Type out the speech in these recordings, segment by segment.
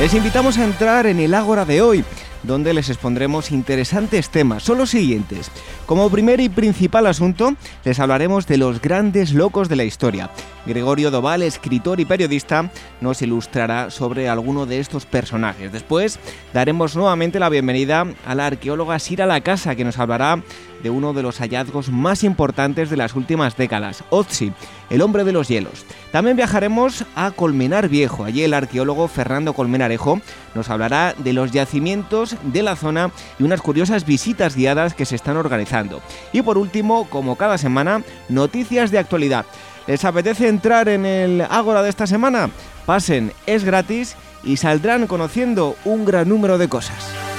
Les invitamos a entrar en el Ágora de hoy, donde les expondremos interesantes temas. Son los siguientes. Como primer y principal asunto, les hablaremos de los grandes locos de la historia. Gregorio Doval, escritor y periodista, nos ilustrará sobre alguno de estos personajes. Después daremos nuevamente la bienvenida a la arqueóloga Sira La Casa, que nos hablará de uno de los hallazgos más importantes de las últimas décadas, Otzi, el hombre de los hielos. También viajaremos a Colmenar Viejo. Allí el arqueólogo Fernando Colmenarejo nos hablará de los yacimientos de la zona y unas curiosas visitas guiadas que se están organizando. Y por último, como cada semana, noticias de actualidad. ¿Les apetece entrar en el Ágora de esta semana? Pasen, es gratis y saldrán conociendo un gran número de cosas.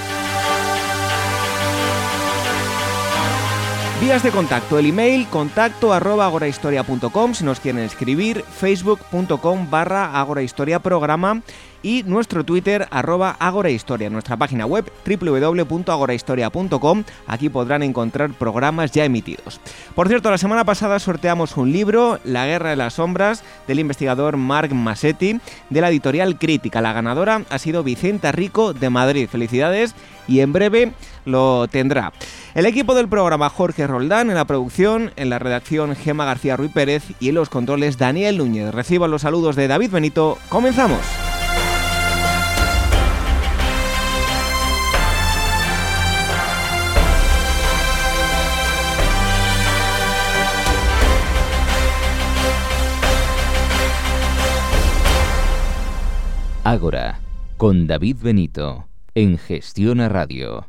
Vías de contacto, el email contacto arroba agorahistoria.com si nos quieren escribir, facebook.com barra agorahistoria programa y nuestro Twitter arroba agorahistoria, nuestra página web www.agorahistoria.com, aquí podrán encontrar programas ya emitidos. Por cierto, la semana pasada sorteamos un libro, La Guerra de las Sombras, del investigador Marc Massetti, de la editorial Crítica. La ganadora ha sido Vicenta Rico de Madrid. Felicidades y en breve lo tendrá. El equipo del programa Jorge Roldán en la producción, en la redacción Gema García Ruiz Pérez y en los controles Daniel Núñez. Reciban los saludos de David Benito. Comenzamos. Ágora, con David Benito, en Gestión a Radio.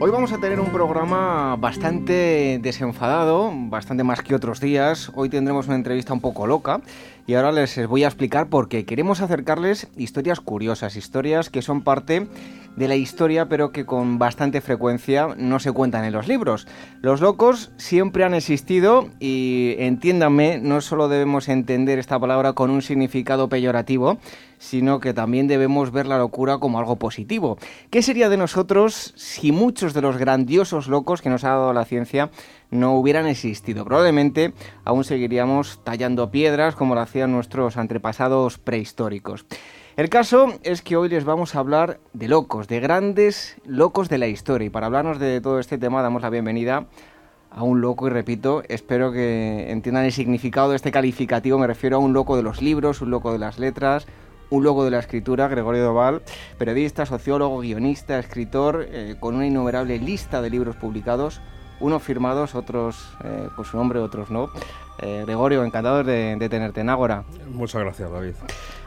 Hoy vamos a tener un programa bastante desenfadado, bastante más que otros días. Hoy tendremos una entrevista un poco loca y ahora les voy a explicar por qué. Queremos acercarles historias curiosas, historias que son parte de la historia pero que con bastante frecuencia no se cuentan en los libros. Los locos siempre han existido y entiéndanme, no solo debemos entender esta palabra con un significado peyorativo, sino que también debemos ver la locura como algo positivo. ¿Qué sería de nosotros si muchos de los grandiosos locos que nos ha dado la ciencia no hubieran existido? Probablemente aún seguiríamos tallando piedras como lo hacían nuestros antepasados prehistóricos. El caso es que hoy les vamos a hablar de locos, de grandes locos de la historia. Y para hablarnos de todo este tema damos la bienvenida a un loco y repito, espero que entiendan el significado de este calificativo. Me refiero a un loco de los libros, un loco de las letras, un loco de la escritura, Gregorio Doval, periodista, sociólogo, guionista, escritor, eh, con una innumerable lista de libros publicados, unos firmados, otros eh, con su nombre, otros no. Eh, Gregorio, encantado de, de tenerte en Ágora. Muchas gracias, David.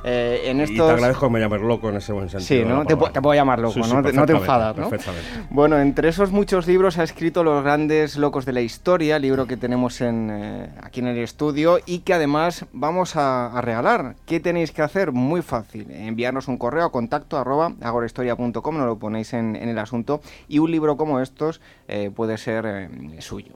Eh, en estos... Y te agradezco que me llames loco en ese buen sentido. Sí, ¿no? Te, te, puedo llamar loco, Sí, sí, ¿no? Te- no enfadas, ¿no? Perfectamente. Bueno, entre esos muchos libros ha escrito Los grandes locos de la historia, libro que tenemos en, eh, aquí en el estudio y que además vamos a, a regalar. ¿Qué tenéis que hacer? Muy fácil. Enviarnos un correo a contacto arroba agorahistoria.com, nos lo ponéis en, en el asunto y un libro como estos eh, puede ser suyo.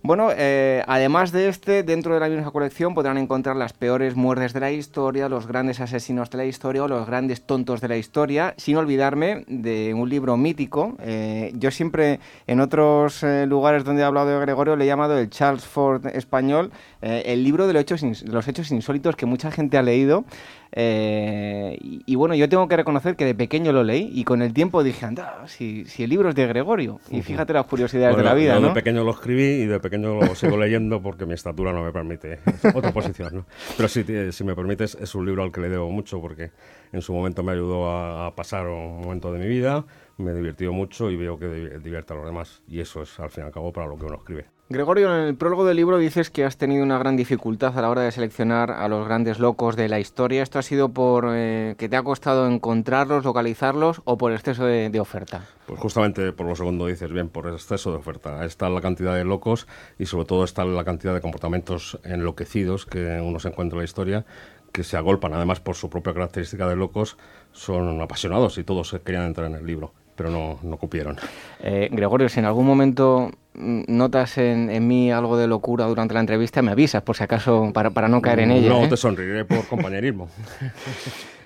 Bueno, eh, además de este, dentro de la misma colección podrán encontrar las peores muertes de la historia, los grandes asesinos de la historia o los grandes tontos de la historia, sin olvidarme de un libro mítico. Eh, yo siempre en otros eh, lugares donde he hablado de Gregorio le he llamado el Charles Ford español, el libro de los hechos insólitos que mucha gente ha leído. Eh, y, y bueno, yo tengo que reconocer que de pequeño lo leí y con el tiempo dije, anda, si, si el libro es de Gregorio. Y fíjate las curiosidades Bueno, de la vida, yo ¿no? de pequeño lo escribí y de pequeño lo sigo leyendo porque mi estatura no me permite otra posición. ¿no? Pero si, te- si me permites, es un libro al que le debo mucho porque en su momento me ayudó a, a pasar un momento de mi vida, me divirtió mucho y veo que di- divierte a los demás. Y eso es, al fin y al cabo, para lo que uno escribe. Gregorio, en el prólogo del libro dices que has tenido una gran dificultad a la hora de seleccionar a los grandes locos de la historia. ¿Esto ha sido por eh, que te ha costado encontrarlos, localizarlos o por exceso de, oferta? Pues justamente por lo segundo dices bien, por exceso de oferta. Está la cantidad de locos y sobre todo está la cantidad de comportamientos enloquecidos que uno se encuentra en la historia que se agolpan, además por su propia característica de locos, son apasionados y todos querían entrar en el libro pero no, no cupieron. Eh, Gregorio, si en algún momento notas en, mí algo de locura durante la entrevista, me avisas, por si acaso, para, para no caer en ella. No, ¿eh? te sonreiré por compañerismo.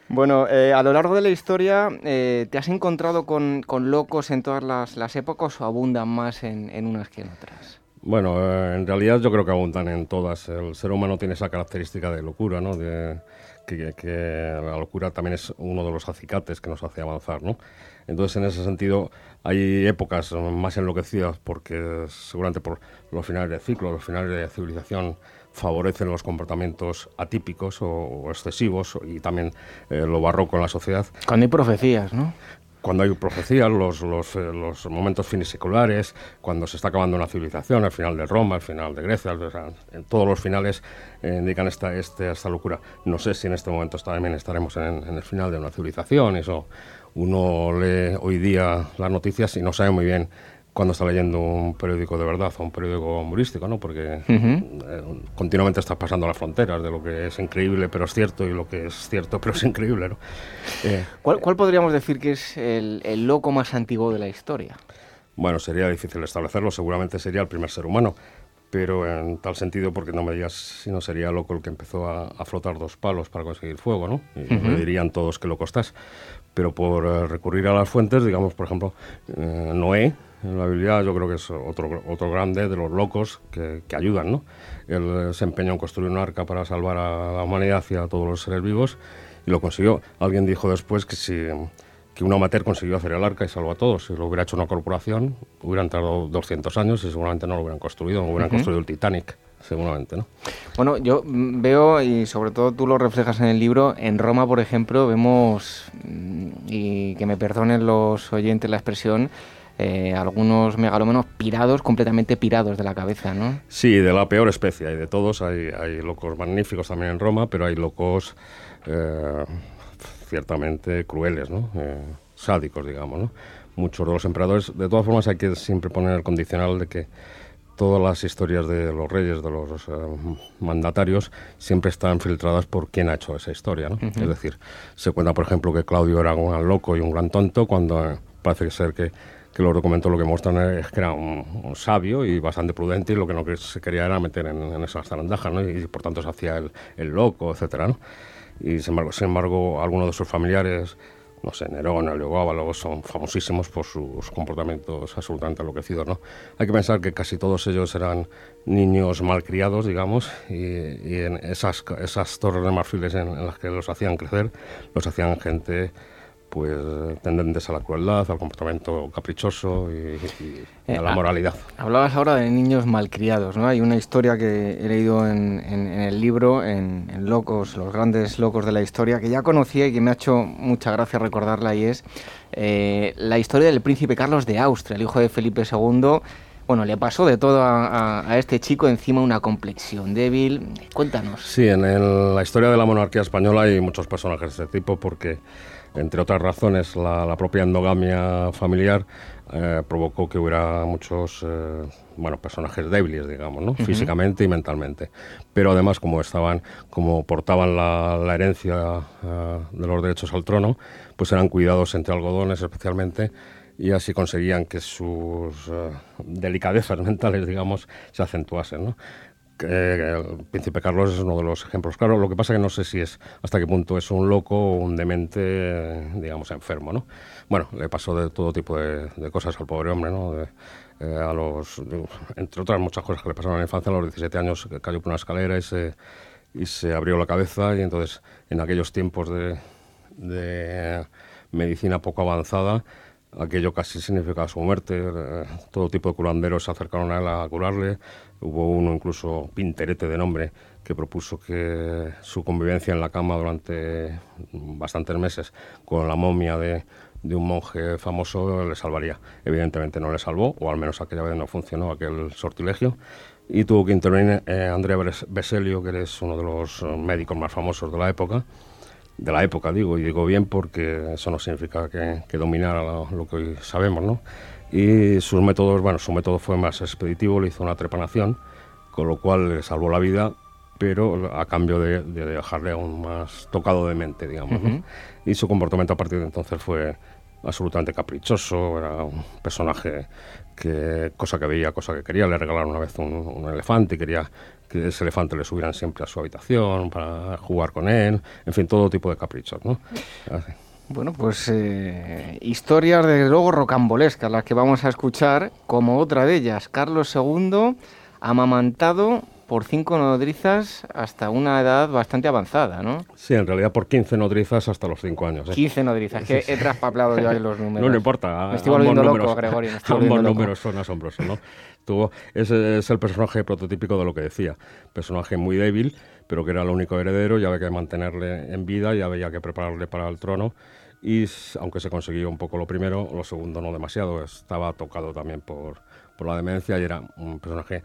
Bueno, eh, a lo largo de la historia, ¿te has encontrado con, con locos en todas las, las, épocas o abundan más en, en unas que en otras? Bueno, en realidad yo creo que abundan en todas. El ser humano tiene esa característica de locura, ¿no? De, que, la locura también es uno de los acicates que nos hace avanzar, ¿no? Entonces, en ese sentido, hay épocas más enloquecidas porque seguramente por los finales de ciclo, los finales de civilización favorecen los comportamientos atípicos o, excesivos y también eh, lo barroco en la sociedad. Cuando hay profecías, ¿no? Cuando hay profecías, los, los, eh, los, momentos finiseculares, cuando se está acabando una civilización, el final de Roma, el final de Grecia, todos los finales eh, indican esta, este, esta locura. No sé si en este momento también estaremos en, en, el final de una civilización, eso uno lee hoy día las noticias y no sabe muy bien cuando está leyendo un periódico de verdad o un periódico humorístico, ¿no? Porque eh, continuamente estás pasando las fronteras de lo que es increíble pero es cierto y lo que es cierto pero es increíble, ¿no? Eh, ¿Cuál, podríamos decir que es el, el, loco más antiguo de la historia? Bueno, sería difícil establecerlo, seguramente sería el primer ser humano, pero en tal sentido, porque no me digas si no sería loco el que empezó a, a flotar dos palos para conseguir fuego, ¿no? Y me dirían todos que loco estás. Pero por eh, recurrir a las fuentes, digamos, por ejemplo, eh, Noé, la Biblia yo creo que es otro, otro grande de los locos que, que, ayudan, ¿no? Él se empeñó en construir un arca para salvar a la humanidad y a todos los seres vivos y lo consiguió. Alguien dijo después que si que un amateur consiguió hacer el arca y salvó a todos. Si lo hubiera hecho una corporación, hubieran tardado 200 años y seguramente no lo hubieran construido, no hubieran construido el Titanic, seguramente, ¿no? Bueno, yo veo, y sobre todo tú lo reflejas en el libro, en Roma, por ejemplo, vemos, mm, y que me perdonen los oyentes la expresión, eh, algunos megalómanos pirados, completamente pirados de la cabeza, ¿no? Sí, de la peor especie, hay de todos, hay, hay locos magníficos también en Roma, pero hay locos... Eh, ciertamente crueles, ¿no? Eh, sádicos, digamos. ¿no? Muchos de los emperadores, de todas formas hay que siempre poner el condicional de que todas las historias de los reyes, de los eh, mandatarios, siempre están filtradas por quién ha hecho esa historia. ¿no? Es decir, se cuenta, por ejemplo, que Claudio era un gran loco y un gran tonto, cuando eh, parece ser que, que, los documentos lo que muestran es que era un, sabio y bastante prudente y lo que no se quería era meter en, en esas zarandajas, ¿no? y por tanto se hacía el, el loco, etcétera, ¿no? y sin embargo, sin embargo algunos de sus familiares, no sé, Nerón, Heliogábalo, son famosísimos por sus comportamientos absolutamente enloquecidos, ¿no? Hay que pensar que casi todos ellos eran niños malcriados, digamos, y, en esas, esas torres de marfiles en, las que los hacían crecer, los hacían gente pues tendentes a la crueldad, al comportamiento caprichoso y, a la eh, moralidad. Hablabas ahora de niños malcriados, ¿no? Hay una historia que he leído en, el libro, en, Locos, los grandes locos de la historia, que ya conocía y que me ha hecho mucha gracia recordarla y es eh, la historia del príncipe Carlos de Austria, el hijo de Felipe II. Bueno, le pasó de todo a, este chico, encima una complexión débil. Cuéntanos. Sí, en la historia de la monarquía española hay muchos personajes de este tipo porque entre otras razones, la, propia endogamia familiar eh, provocó que hubiera muchos eh, bueno, personajes débiles, digamos, ¿no? físicamente y mentalmente. Pero además, como estaban, como portaban la, herencia eh, de los derechos al trono, pues eran cuidados entre algodones especialmente y así conseguían que sus delicadezas mentales, digamos, se acentuasen. ¿no? El príncipe Carlos es uno de los ejemplos claro Lo que pasa que no sé si es hasta qué punto es un loco o un demente, digamos, enfermo, ¿no? Bueno, le pasó de todo tipo de, cosas al pobre hombre, ¿no? Eh, entre otras muchas cosas que le pasaron en la infancia, a los 17 años cayó por una escalera y se, y se abrió la cabeza y entonces en aquellos tiempos de, de medicina poco avanzada, aquello casi significaba su muerte. Eh, todo tipo de curanderos se acercaron a él a curarle. Hubo uno incluso, Pinterete de nombre, que propuso que su convivencia en la cama durante bastantes meses con la momia de, de un monje famoso le salvaría. Evidentemente no le salvó, o al menos aquella vez no funcionó aquel sortilegio, y tuvo que intervenir eh, Andrea Beselio, que es uno de los eh, médicos más famosos de la época, de la época digo, y digo bien porque eso no significa que, que dominara lo, que hoy sabemos, ¿no? Y sus métodos, bueno, su método fue más expeditivo, le hizo una trepanación, con lo cual le salvó la vida, pero a cambio de, dejarle aún más tocado de mente, digamos, Y su comportamiento a partir de entonces fue absolutamente caprichoso, era un personaje que cosa que veía, cosa que quería, le regalaron una vez un, elefante y quería que ese elefante le subieran siempre a su habitación para jugar con él, en fin, todo tipo de caprichos, ¿no? Bueno, pues eh, historias de luego rocambolescas las que vamos a escuchar, como otra de ellas, Carlos II amamantado por cinco nodrizas hasta una edad bastante avanzada, ¿no? Sí, en realidad por 15 nodrizas hasta los 5 años. ¿eh? 15 nodrizas, que he traspaplado yo ahí los números. No, no importa. Me estoy volviendo loco, Gregorio. ambos números son asombrosos, ¿no? Tuvo, ese es el personaje prototípico de lo que decía. Personaje muy débil, pero que era el único heredero, ya había que mantenerle en vida, ya había que prepararle para el trono. Y aunque se consiguió un poco lo primero, lo segundo no demasiado. Estaba tocado también por, por la demencia y era un personaje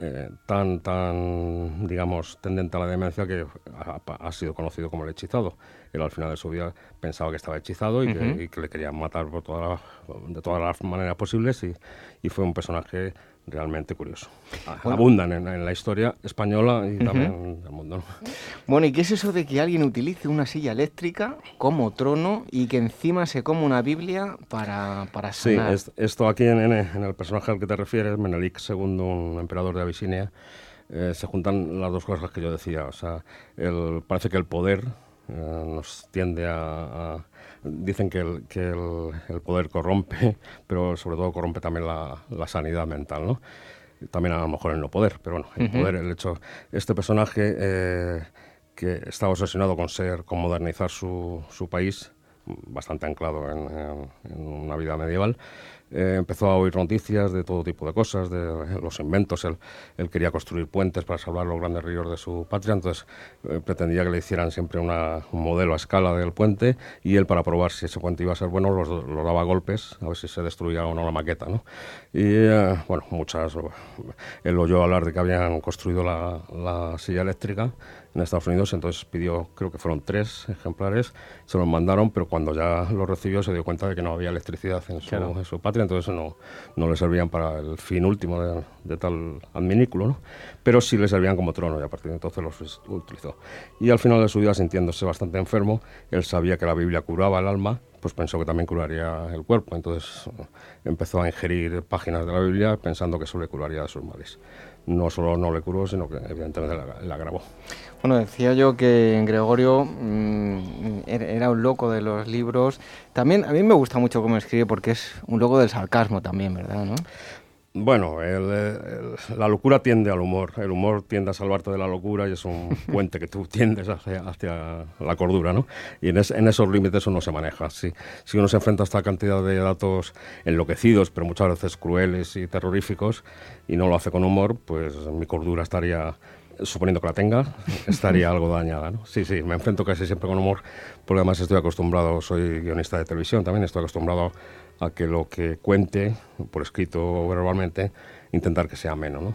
eh, tan, tan, digamos, tendente a la demencia que ha, sido conocido como el hechizado. Él al final de su vida pensaba que estaba hechizado y, que, le querían matar por de todas las maneras posibles y, y fue un personaje realmente curioso. Abundan en, la historia española y también del mundo. Bueno, ¿y qué es eso de que alguien utilice una silla eléctrica como trono y que encima se come una Biblia para, para sanar? Sí, esto aquí en, el personaje al que te refieres, Menelik II, un emperador de Abisinia, eh, se juntan las dos cosas que yo decía. O sea, el, parece que el poder eh, nos tiende a dicen que, el, que el, poder corrompe, pero sobre todo corrompe también la, la, sanidad mental, ¿no? También a lo mejor el no poder, pero bueno, el poder, el hecho, este personaje eh, que estaba obsesionado con ser, con modernizar su, su país, bastante anclado en, en una vida medieval, eh, empezó a oír noticias de todo tipo de cosas, de los inventos. Él, él, quería construir puentes para salvar los grandes ríos de su patria, entonces eh, pretendía que le hicieran siempre una, un modelo a escala del puente y él para probar si ese puente iba a ser bueno lo los daba golpes a ver si se destruía o no la maqueta. ¿no? Y eh, bueno, muchas... Él oyó hablar de que habían construido la, la silla eléctrica en Estados Unidos, entonces pidió, creo que fueron tres ejemplares, se los mandaron, pero cuando ya los recibió se dio cuenta de que no había electricidad en su, patria, entonces no, no le servían para el fin último de, tal adminículo, ¿no? pero sí le servían como trono y a partir de entonces los utilizó. Y al final de su vida, sintiéndose bastante enfermo, él sabía que la Biblia curaba el alma, pues pensó que también curaría el cuerpo, entonces empezó a ingerir páginas de la Biblia pensando que eso le curaría de sus males no solo no le curó, sino que evidentemente la, agravó. Bueno, decía yo que Gregorio mm, era un loco de los libros. También a mí me gusta mucho cómo escribe porque es un loco del sarcasmo también, ¿verdad? ¿no? Bueno, la locura tiende al humor, el humor tiende a salvarte de la locura y es un puente que tú tiendes hacia, hacia la cordura, ¿no? Y en, esos límites uno se maneja. Si, si uno se enfrenta a esta cantidad de datos enloquecidos, pero muchas veces crueles y terroríficos, y no lo hace con humor, pues mi cordura estaría suponiendo que la tenga, estaría algo dañada. ¿no? Sí, sí, me enfrento casi siempre con humor, porque además estoy acostumbrado, soy guionista de televisión también, estoy acostumbrado a que lo que cuente, por escrito o verbalmente, intentar que sea menos. ¿no?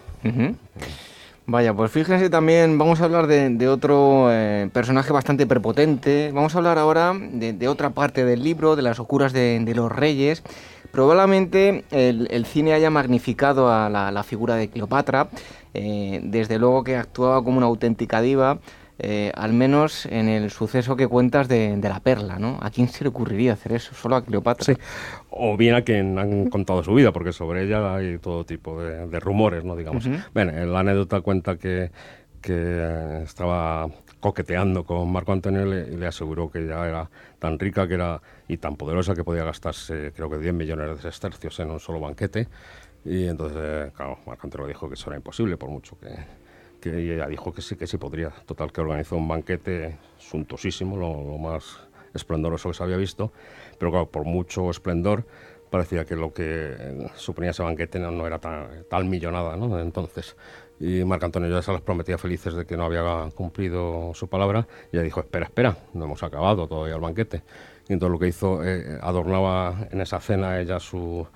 Vaya, pues fíjense también, vamos a hablar de, otro eh, personaje bastante prepotente, vamos a hablar ahora de, otra parte del libro, de las oscuras de, los reyes. Probablemente el, cine haya magnificado a la, figura de Cleopatra, eh, desde luego que actuaba como una auténtica diva, eh, al menos en el suceso que cuentas de, la perla, ¿no? ¿A quién se le ocurriría hacer eso? ¿Solo a Cleopatra? Sí, o bien a quien han contado su vida, porque sobre ella hay todo tipo de, rumores, ¿no? Digamos. la anécdota cuenta que, que estaba coqueteando con Marco Antonio y le, aseguró que ella era tan rica que era y tan poderosa que podía gastarse, creo que 10 millones de sestercios en un solo banquete. Y entonces, eh, claro, Marco Antonio dijo que eso era imposible, por mucho que, que ella dijo que sí, que sí podría. Total, que organizó un banquete suntuosísimo, lo, más esplendoroso que se había visto, pero claro, por mucho esplendor, parecía que lo que suponía ese banquete no, era tan, tal millonada, ¿no? Entonces, y Marco Antonio ya se las prometía felices de que no había cumplido su palabra, y ella dijo, espera, espera, no hemos acabado todavía el banquete. Y entonces lo que hizo, eh, adornaba en esa cena ella sus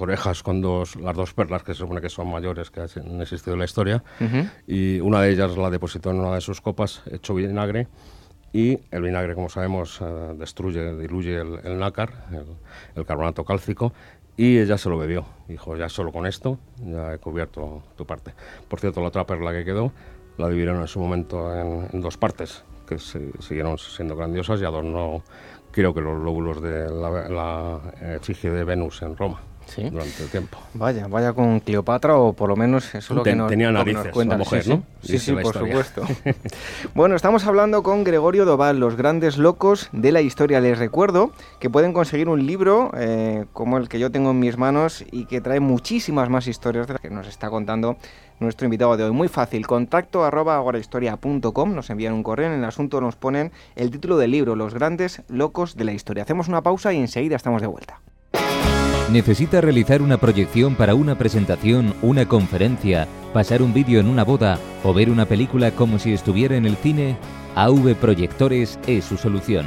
orejas con dos, las dos perlas que se supone que son mayores que han existido en la historia, y una de ellas la depositó en una de sus copas, hecho vinagre, y el vinagre, como sabemos, eh, destruye, diluye el, nácar, el, carbonato cálcico, y ella se lo bebió. Dijo, ya solo con esto, ya he cubierto tu parte. Por cierto, la otra perla que quedó la dividieron en su momento en, dos partes, que siguieron siendo grandiosas y adornó, creo que los lóbulos de la, la efigie de Venus en Roma durante el tiempo. Vaya, vaya con Cleopatra o por lo menos eso es lo que nos, Tenía narices, la mujer, ¿no? Sí, sí, por supuesto. bueno, estamos hablando con Gregorio Doval, los grandes locos de la historia. Les recuerdo que pueden conseguir un libro eh, como el que yo tengo en mis manos y que trae muchísimas más historias de las que nos está contando nuestro invitado de hoy. Muy fácil, contacto arroba agorahistoria.com, nos envían un correo, en el asunto nos ponen el título del libro, Los grandes locos de la historia. Hacemos una pausa y enseguida estamos de vuelta. ¿Necesita realizar una proyección para una presentación, una conferencia, pasar un vídeo en una boda o ver una película como si estuviera en el cine? AV Proyectores es su solución.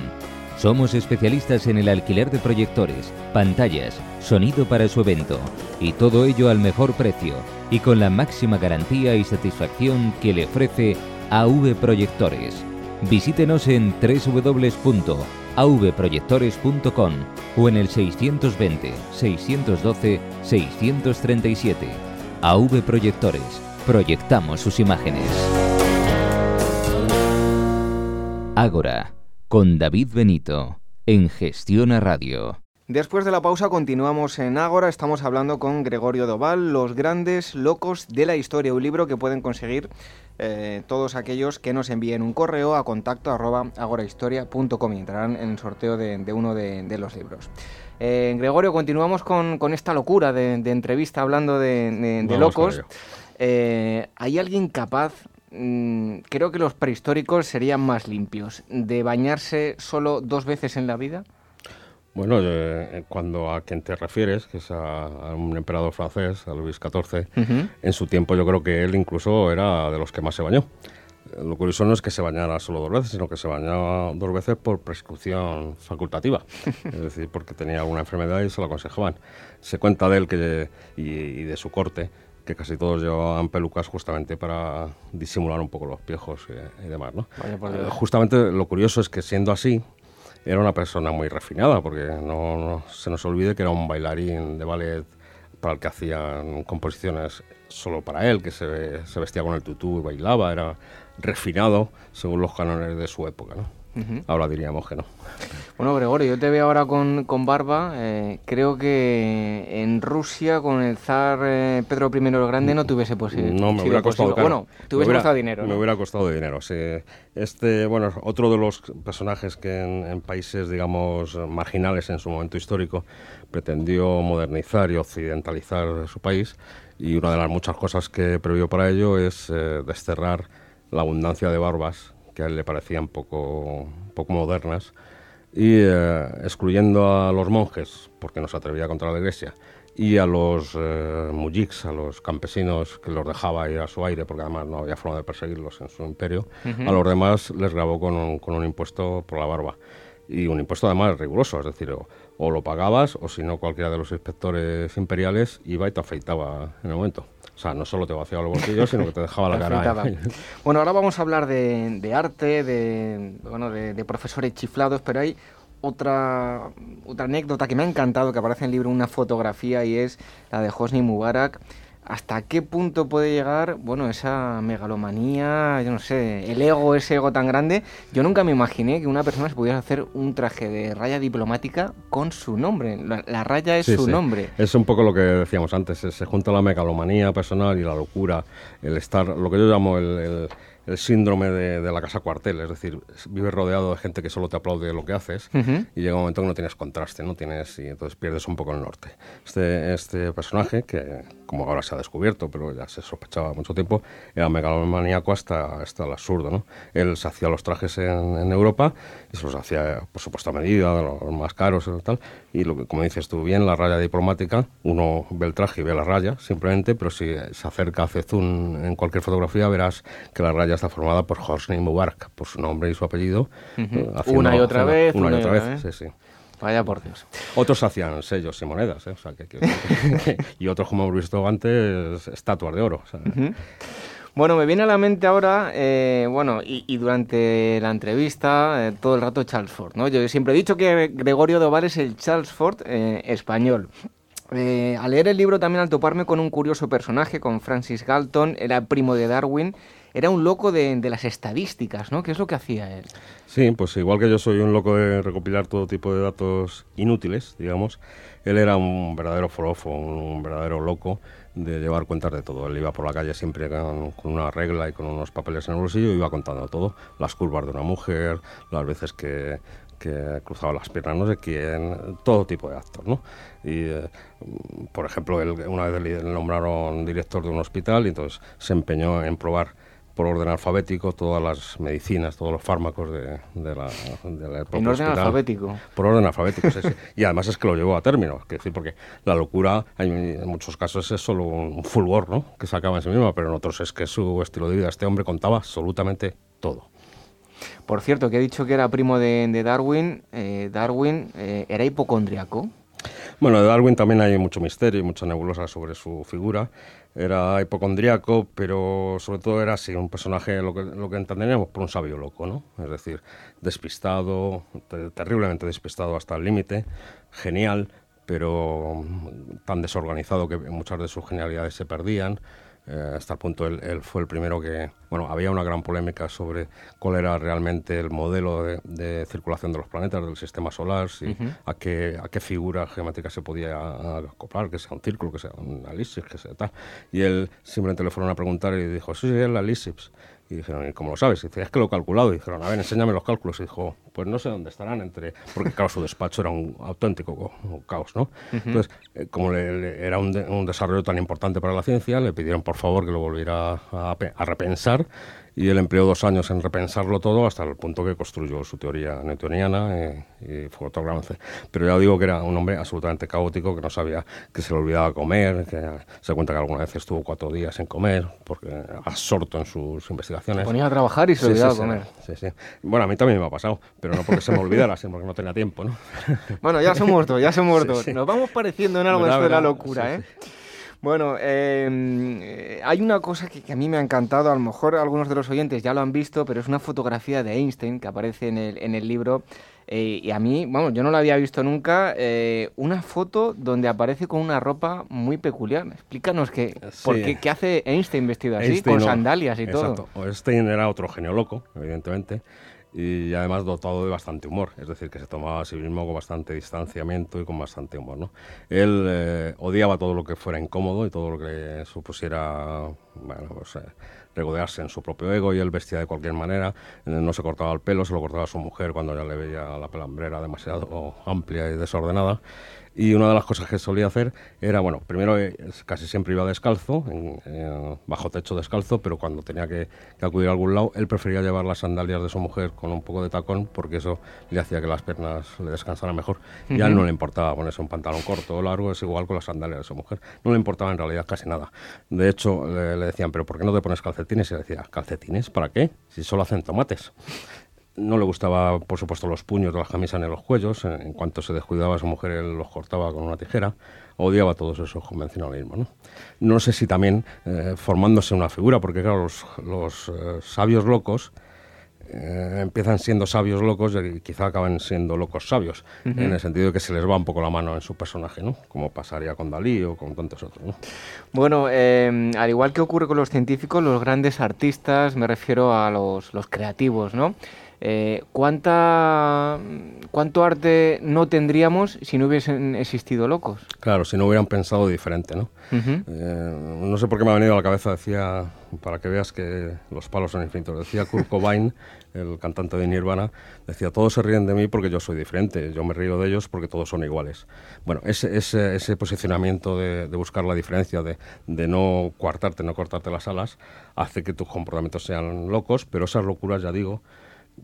Somos especialistas en el alquiler de proyectores, pantallas, sonido para su evento y todo ello al mejor precio y con la máxima garantía y satisfacción que le ofrece AV Proyectores. Visítenos en www avproyectores.com o en el 620 612 637. AV Proyectores. Proyectamos sus imágenes. Ágora, con David Benito, en Gestión a Radio. Después de la pausa continuamos en Ágora, estamos hablando con Gregorio Doval, Los grandes locos de la historia, un libro que pueden conseguir eh, todos aquellos que nos envíen un correo a contacto arroba agorahistoria.com y entrarán en el sorteo de, uno de, los libros. Eh, Gregorio, continuamos con, esta locura de, entrevista hablando de, locos. Eh, ¿Hay alguien capaz, mm, creo que los prehistóricos serían más limpios, de bañarse solo dos veces en la vida? Bueno, eh, cuando a quien te refieres, que es a, un emperador francés, a Luis XIV, en su tiempo yo creo que él incluso era de los que más se bañó. Lo curioso no es que se bañara solo dos veces, sino que se bañaba dos veces por prescripción facultativa, es decir, porque tenía alguna enfermedad y se lo aconsejaban. Se cuenta de él que, y, de su corte que casi todos llevaban pelucas justamente para disimular un poco los piejos y, demás. ¿no? Justamente lo curioso es que siendo así, era una persona muy refinada, porque no, se nos olvide que era un bailarín de ballet para el que hacían composiciones solo para él, que se, se vestía con el tutú y bailaba, era refinado según los cánones de su época. ¿no? Ahora diríamos que no. Bueno, Gregorio, yo te veo ahora con, con barba. Eh, creo que en Rusia, con el zar eh, Pedro I el Grande, no tuviese posible. No, me hubiera costado Bueno, te hubiese costado dinero. Me hubiera costado dinero, sí. Este, bueno, otro de los personajes que en, países, digamos, marginales en su momento histórico, pretendió modernizar y occidentalizar su país. Y una de las muchas cosas que previó para ello es eh, desterrar la abundancia de barbas que a él le parecían poco, poco modernas, y eh, excluyendo a los monjes, porque no se atrevía contra la iglesia, y a los eh, mujiks, a los campesinos que los dejaba ir a su aire, porque además no había forma de perseguirlos en su imperio, a los demás les grabó con un, con un impuesto por la barba. Y un impuesto además riguroso, es decir, o lo pagabas o si no cualquiera de los inspectores imperiales iba y te afeitaba en el momento. O sea, no solo te vaciaba los bolsillos, sino que te dejaba la cara. bueno, ahora vamos a hablar de, arte, de, bueno, de, profesores chiflados, pero hay otra, otra anécdota que me ha encantado, que aparece en el libro, una fotografía, y es la de Hosni Mubarak hasta qué punto puede llegar, bueno, esa megalomanía, yo no sé, el ego, ese ego tan grande. Yo nunca me imaginé que una persona se pudiera hacer un traje de raya diplomática con su nombre. La, raya es su nombre. Es un poco lo que decíamos antes, se junta la megalomanía personal y la locura, el estar, lo que yo llamo el el síndrome de, la casa cuartel, es decir, vives rodeado de gente que solo te aplaude lo que haces y llega un momento que no tienes contraste, no tienes y entonces pierdes un poco el norte. Este, este personaje, que como ahora se ha descubierto, pero ya se sospechaba mucho tiempo, era megalomaníaco hasta, hasta el absurdo. ¿no? Él se hacía los trajes en, Europa y se los hacía, por supuesto, a medida, los más caros y tal, y lo que, como dices tú bien, la raya diplomática, uno ve el traje y ve la raya, simplemente, pero si se acerca, hace zoom en cualquier fotografía, verás que la raya está formada por Hosni Mubarak, por su nombre y su apellido. Eh, una y otra vez. Una, y otra vez, sí, sí. Vaya por Dios. Otros hacían sellos y monedas, ¿eh? y otros, como hemos visto antes, estatuas de oro. Bueno, me viene a la mente ahora, eh, bueno, y, durante la entrevista, todo el rato Charles Ford, ¿no? Yo siempre he dicho que Gregorio Doval es el Charles Ford español. al leer el libro también al toparme con un curioso personaje, con Francis Galton, era primo de Darwin, era un loco de, las estadísticas, ¿no? ¿Qué es lo que hacía él? Sí, pues igual que yo soy un loco de recopilar todo tipo de datos inútiles, digamos, él era un verdadero forofo, un verdadero loco de llevar cuentas de todo. Él iba por la calle siempre con, una regla y con unos papeles en el bolsillo iba contando todo, las curvas de una mujer, las veces que, que cruzaba las piernas no sé quién, todo tipo de actos, ¿no? Y, eh, por ejemplo, él, una vez le nombraron director de un hospital y entonces se empeñó en probar por orden alfabético todas las medicinas, todos los fármacos de, de la, de ¿En orden alfabético? Por orden alfabético, sí, sí. Y además es que lo llevó a término, que decir, porque la locura en muchos casos es solo un fulgor, ¿no? Que se acaba en sí misma, pero en otros es que su estilo de vida, este hombre contaba absolutamente todo. Por cierto, que he dicho que era primo de, Darwin, eh, Darwin eh, era hipocondriaco. Bueno, de Darwin también hay mucho misterio y mucha nebulosa sobre su figura era hipocondríaco, pero sobre todo era así, un personaje, lo que, lo que entenderíamos por un sabio loco, ¿no? Es decir, despistado, terriblemente despistado hasta el límite, genial, pero tan desorganizado que muchas de sus genialidades se perdían. Eh, hasta el punto él, fue el primero que, bueno, había una gran polémica sobre cuál era realmente el modelo de, circulación de los planetas del sistema solar, a, qué, a qué figura geométrica se podía acoplar, que sea un círculo, que sea un elipsis, que sea tal. Y él simplemente le fueron a preguntar y dijo, sí, sí, es la elipsis. Y dijeron, ¿y cómo lo sabes? Y dice, es que lo he calculado. Y dijeron, a ver, enséñame los cálculos. Y dijo, pues no sé dónde estarán entre... Porque claro, su despacho era un auténtico caos, ¿no? Entonces, eh, como le, era un, un, desarrollo tan importante para la ciencia, le pidieron por favor que lo volviera a, a repensar y él empleó dos años en repensarlo todo hasta el punto que construyó su teoría newtoniana eh, y, fue otro gran Pero ya digo que era un hombre absolutamente caótico, que no sabía que se le olvidaba comer, que se cuenta que alguna vez estuvo cuatro días sin comer, porque absorto en sus investigaciones. Se ponía a trabajar y se olvidaba comer. Sí, sí. Bueno, a mí también me ha pasado, pero no porque se me olvidara, sino porque no tenía tiempo, ¿no? bueno, ya son muertos, ya son muertos. Nos vamos pareciendo en algo de la locura, ¿eh? Bueno, em, eh, hay una cosa que, a mí me ha encantado, a lo mejor algunos de los oyentes ya lo han visto, pero es una fotografía de Einstein que aparece en el, en el libro. Eh, y a mí, bueno, yo no la había visto nunca, eh, una foto donde aparece con una ropa muy peculiar. Explícanos qué, por qué, hace Einstein vestido así, con sandalias y exacto. todo. Einstein era otro genio loco, evidentemente y además dotado de bastante humor, es decir, que se tomaba a sí mismo con bastante distanciamiento y con bastante humor. ¿no? Él eh, odiaba todo lo que fuera incómodo y todo lo que supusiera bueno, pues, eh, regodearse en su propio ego y él vestía de cualquier manera, eh, no se cortaba el pelo, se lo cortaba a su mujer cuando ya le veía la pelambrera demasiado amplia y desordenada y una de las cosas que solía hacer era, bueno, primero eh, casi siempre iba descalzo, bajo techo descalzo, pero cuando tenía que, acudir a algún lado, él prefería llevar las sandalias de su mujer con un poco de tacón, porque eso le hacía que las piernas le descansaran mejor. Y a él no le importaba ponerse un pantalón corto o largo, es igual con las sandalias de su mujer. No le importaba en realidad casi nada. De hecho, le, le decían, ¿pero por qué no te pones calcetines? Y le decía, ¿calcetines? ¿Para qué? Si solo hacen tomates. No le gustaba, por supuesto, los puños de las camisas en los cuellos. En cuanto se descuidaba a su mujer, él los cortaba con una tijera. Odiaba todos esos convencionalismos. No, no sé si también eh, formándose una figura, porque claro, los, eh, sabios locos eh, empiezan siendo sabios locos y quizá acaban siendo locos sabios, en el sentido de que se les va un poco la mano en su personaje, ¿no? como pasaría con Dalí o con tantos otros. ¿no? Bueno, al igual que ocurre con los científicos, los grandes artistas, me refiero a los, los creativos, ¿no? Eh, ¿cuánta, ¿cuánto arte no tendríamos si no hubiesen existido locos? Claro, si no hubieran pensado diferente, ¿no? Eh, no sé por qué me ha venido a la cabeza, decía, para que veas que los palos son infinitos, decía Kurt Cobain, el cantante de Nirvana, decía, todos se ríen de mí porque yo soy diferente, yo me río de ellos porque todos son iguales. Bueno, ese, ese, ese posicionamiento de, buscar la diferencia, de, de no coartarte, no cortarte las alas, hace que tus comportamientos sean locos, pero esas locuras, ya digo,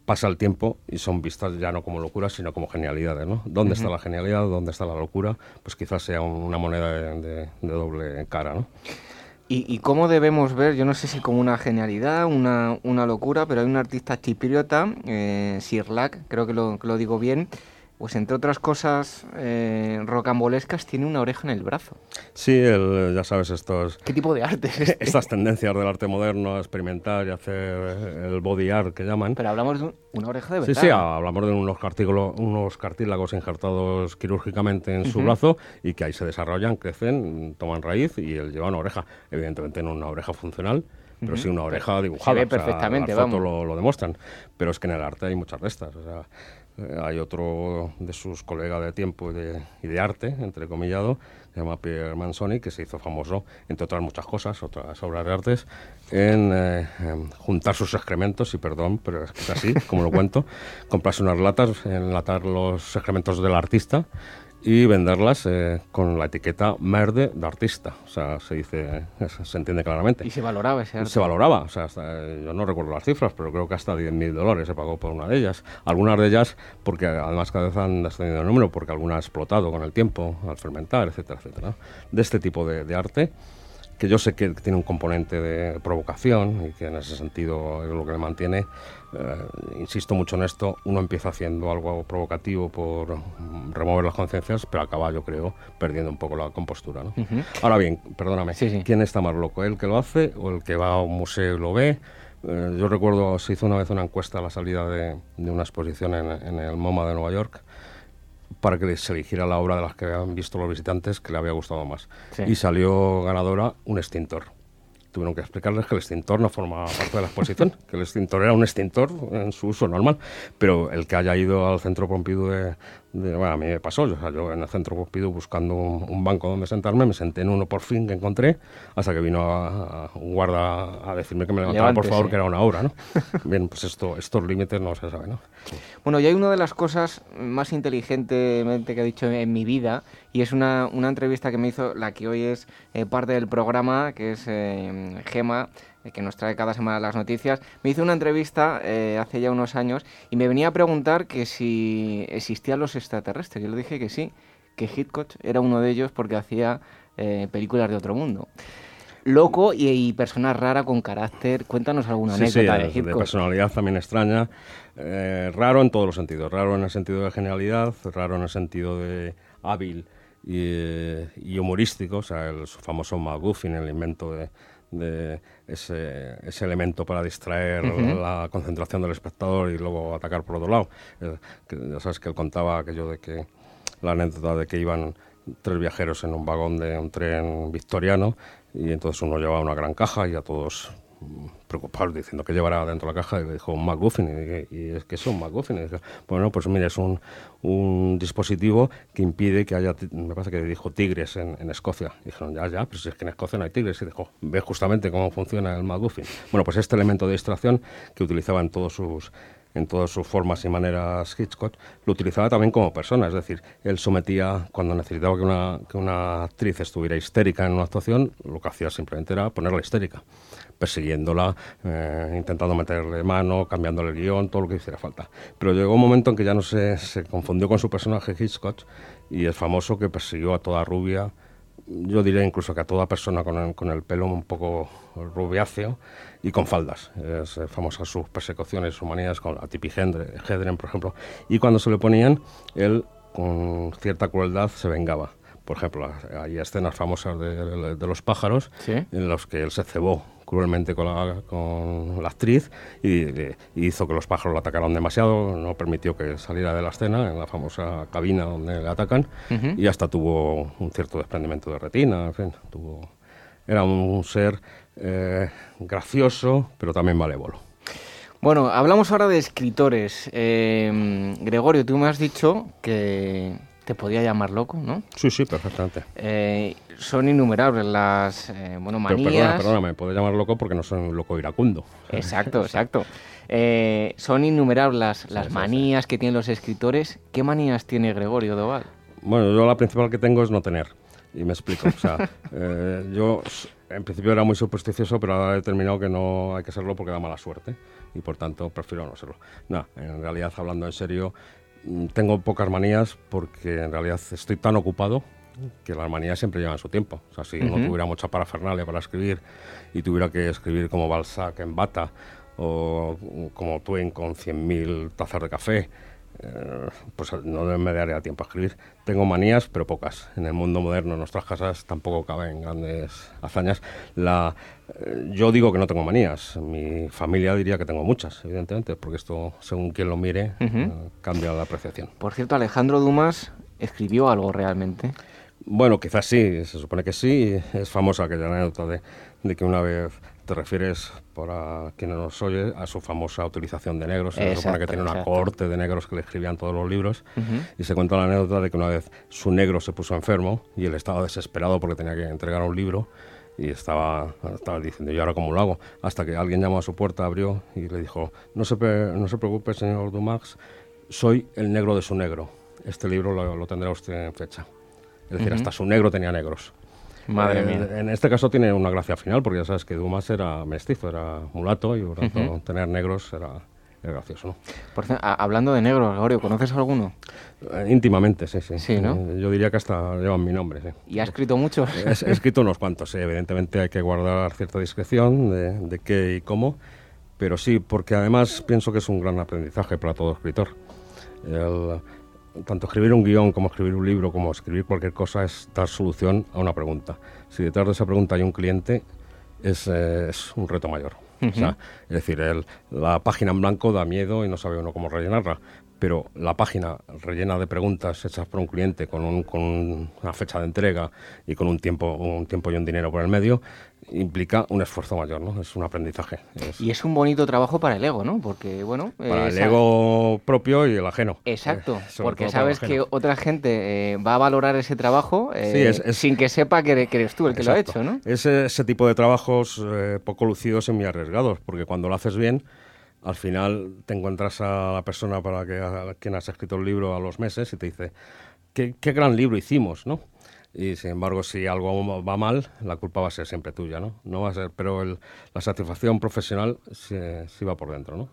pasa el tiempo y son vistas ya no como locuras, sino como genialidades, ¿no? ¿Dónde está la genialidad? ¿Dónde está la locura? Pues quizás sea una moneda de, doble cara, ¿no? ¿Y, cómo debemos ver, yo no sé si como una genialidad, una, una locura, pero hay un artista chipriota, eh, Sirlac, creo que lo, que lo digo bien, pues entre otras cosas eh, rocambolescas, tiene una oreja en el brazo. Sí, ya sabes, estos... ¿Qué tipo de arte es este? Estas tendencias del arte moderno a experimentar y hacer el body art que llaman. Pero hablamos de una oreja de verdad. Sí, sí, hablamos de unos, unos cartílagos injertados quirúrgicamente en su brazo y que ahí se desarrollan, crecen, toman raíz y él lleva una oreja. Evidentemente no una oreja funcional, pero sí una oreja dibujada. Se ve perfectamente, o vamos. Lo, lo, demuestran. Pero es que en el arte hay muchas restas. O sea, eh, hay otro de sus colegas de tiempo y de, y de arte, entrecomillado, se llama Pierre Manzoni, que se hizo famoso, entre otras muchas cosas, otras obras de artes, en, eh, juntar sus excrementos, y perdón, pero es es así, como lo cuento, comprarse unas latas, enlatar los excrementos del artista y venderlas eh, con la etiqueta merde de artista. O sea, se dice, se entiende claramente. ¿Y se valoraba ese arte? Se valoraba, o sea, yo no recuerdo las cifras, pero creo que hasta 10.000 dólares se pagó por una de ellas. Algunas de ellas, porque además cada vez han descendido el número, porque alguna ha explotado con el tiempo, al fermentar, etcétera, etcétera. De este tipo de, de arte que yo sé que tiene un componente de provocación y que en ese sentido es lo que le mantiene. Eh, insisto mucho en esto, uno empieza haciendo algo provocativo por remover las conciencias, pero acaba, yo creo, perdiendo un poco la compostura. ¿no? Ahora bien, perdóname, ¿quién está más loco? ¿El que lo hace o el que va a un museo y lo ve? Eh, yo recuerdo, se hizo una vez una encuesta a la salida de, una exposición en, en el MoMA de Nueva York para que se eligiera la obra de las que habían visto los visitantes que le había gustado más. Y salió ganadora un extintor tuvieron que explicarles que el extintor no formaba parte de la exposición, que el extintor era un extintor en su uso normal, pero el que haya ido al centro Pompidou de, bueno, a mí me pasó, yo en el centro Pompidou buscando un, banco donde sentarme, me senté en uno por fin que encontré, hasta que vino a, un guarda a decirme que me levantara por favor, que era una obra, ¿no? Bien, pues esto, estos límites no se saben, ¿no? Bueno, y hay una de las cosas más inteligentemente que he dicho en mi vida, y es una, una entrevista que me hizo la que hoy es eh, parte del programa, que es eh, Gema, que nos trae cada semana las noticias, me hizo una entrevista eh, hace ya unos años y me venía a preguntar que si existían los extraterrestres. Yo le dije que sí, que Hitchcock era uno de ellos porque hacía eh, películas de otro mundo. Loco y, persona rara con carácter. Cuéntanos alguna anécdota de Hitchcock. De personalidad también extraña. raro en todos los sentidos. Raro en el sentido de genialidad, raro en el sentido de hábil y, humorístico. O sea, el famoso McGuffin, el invento de, de ese, ese elemento para distraer la concentración del espectador y luego atacar por otro lado. Eh, ya sabes que él contaba aquello de que la anécdota de que iban tres viajeros en un vagón de un tren victoriano y entonces uno llevaba una gran caja y a todos preocupado diciendo que llevará dentro de la caja y dijo un McGuffin y, es que es un McGuffin y bueno pues mira es un, un, dispositivo que impide que haya me parece que dijo tigres en, en, Escocia y dijeron ya ya si es que en Escocia no hay tigres y dijo ve justamente cómo funciona el McGuffin bueno pues este elemento de distracción que utilizaba en todos sus en todas sus formas y maneras Hitchcock, lo utilizaba también como persona, es decir, él sometía, cuando necesitaba que una, que una actriz estuviera histérica en una actuación, lo que hacía simplemente era ponerla histérica persiguiéndola, eh, intentando meterle mano, cambiándole el guion, todo lo que hiciera falta. Pero llegó un momento en que ya no se, se confundió con su personaje Hitchcock y es famoso que persiguió a toda rubia, yo diría incluso que a toda persona con el, con el pelo un poco rubiáceo y con faldas. Es eh, famosa sus persecuciones, sus manías con la Tippi Hedren, por ejemplo. Y cuando se le ponían, él con cierta crueldad se vengaba. Por ejemplo, hay escenas famosas de, de los pájaros en los que él se cebó cruelmente con la, con la actriz y, hizo que los pájaros la atacaran demasiado, no permitió que saliera de la escena en la famosa cabina donde le atacan y hasta tuvo un cierto desprendimiento de retina, en fin, tuvo, era un ser eh, gracioso pero también malévolo. Bueno, hablamos ahora de escritores. Eh, Gregorio, tú me has dicho que te podía llamar loco, ¿no? Sí, sí, perfectamente. Eh, son innumerables las eh, bueno, manías. Pero perdona, perdona, me puedo llamar loco porque no soy un loco iracundo. Exacto, exacto. Eh, son innumerables las, las manías que tienen los escritores. ¿Qué manías tiene Gregorio Doval? Bueno, yo la principal que tengo es no tener. Y me explico. O sea, eh, yo en principio era muy supersticioso, pero ahora he determinado que no hay que serlo porque da mala suerte. Y por tanto prefiero no serlo. No, en realidad, hablando en serio, tengo pocas manías porque en realidad estoy tan ocupado que las manías siempre llevan su tiempo. O sea, si uno tuviera mucha parafernalia para escribir y tuviera que escribir como Balzac en bata o como Twain con 100.000 tazas de café, eh, pues no me daría tiempo a escribir. Tengo manías, pero pocas. En el mundo moderno, en nuestras casas, tampoco caben grandes hazañas. La, eh, yo digo que no tengo manías. Mi familia diría que tengo muchas, evidentemente, porque esto, según quien lo mire, eh, cambia la apreciación. Por cierto, Alejandro Dumas escribió algo realmente. Bueno, quizás sí, se supone que sí. Es famosa aquella anécdota de, de que una vez te refieres, para quien no nos oye, a su famosa utilización de negros. Se supone que tiene una corte de negros que le escribían todos los libros. Y se cuenta la anécdota de que una vez su negro se puso enfermo y él estaba desesperado porque tenía que entregar un libro y estaba, estaba diciendo, ¿y ahora cómo lo hago? Hasta que alguien llamó a su puerta, abrió y le dijo, no se, no se preocupe, señor Dumax, soy el negro de su negro. Este libro lo, tendrá usted en fecha. Es decir, hasta su negro tenía negros. Madre Eh, mía. En este caso tiene una gracia final, porque ya sabes que Dumas era mestizo, era mulato, y por tanto tener negros era, era gracioso, ¿no? Por a- hablando de negros, Gregorio, ¿conoces alguno? Eh, íntimamente, sí, sí. Sí, ¿no? Eh, yo diría que hasta llevan mi nombre, sí. ¿Y ha escrito muchos? He, he escrito unos cuantos, sí, evidentemente hay que guardar cierta discreción de, de qué y cómo, pero sí, porque además pienso que es un gran aprendizaje para todo escritor. El- tanto escribir un guion como escribir un libro, como escribir cualquier cosa, es dar solución a una pregunta. Si detrás de esa pregunta hay un cliente, es, eh, es un reto mayor. O sea, es decir, el- la página en blanco da miedo y no sabe uno cómo rellenarla, pero la página rellena de preguntas hechas por un cliente con, un- con una fecha de entrega y con un tiempo, un tiempo y un dinero por el medio, implica un esfuerzo mayor, ¿no? Es un aprendizaje. Es Y es un bonito trabajo para el ego, ¿no? Porque, bueno... para eh, el sa- ego propio y el ajeno. Exacto, Eh, porque para el sabes que otra gente eh, va a valorar ese trabajo eh, Sí, es- es- sin que sepa que, eres- que eres tú el que Exacto. lo ha hecho, ¿no? Es ese tipo de trabajos poco lucidos y muy arriesgados, porque cuando lo haces bien, al final te encuentras a la persona para que, a quien has escrito el libro a los meses y te dice, qué, gran libro hicimos, ¿no? Y sin embargo, si algo va mal, la culpa va a ser siempre tuya, ¿no? No va a ser, pero la satisfacción profesional sí, va por dentro, ¿no?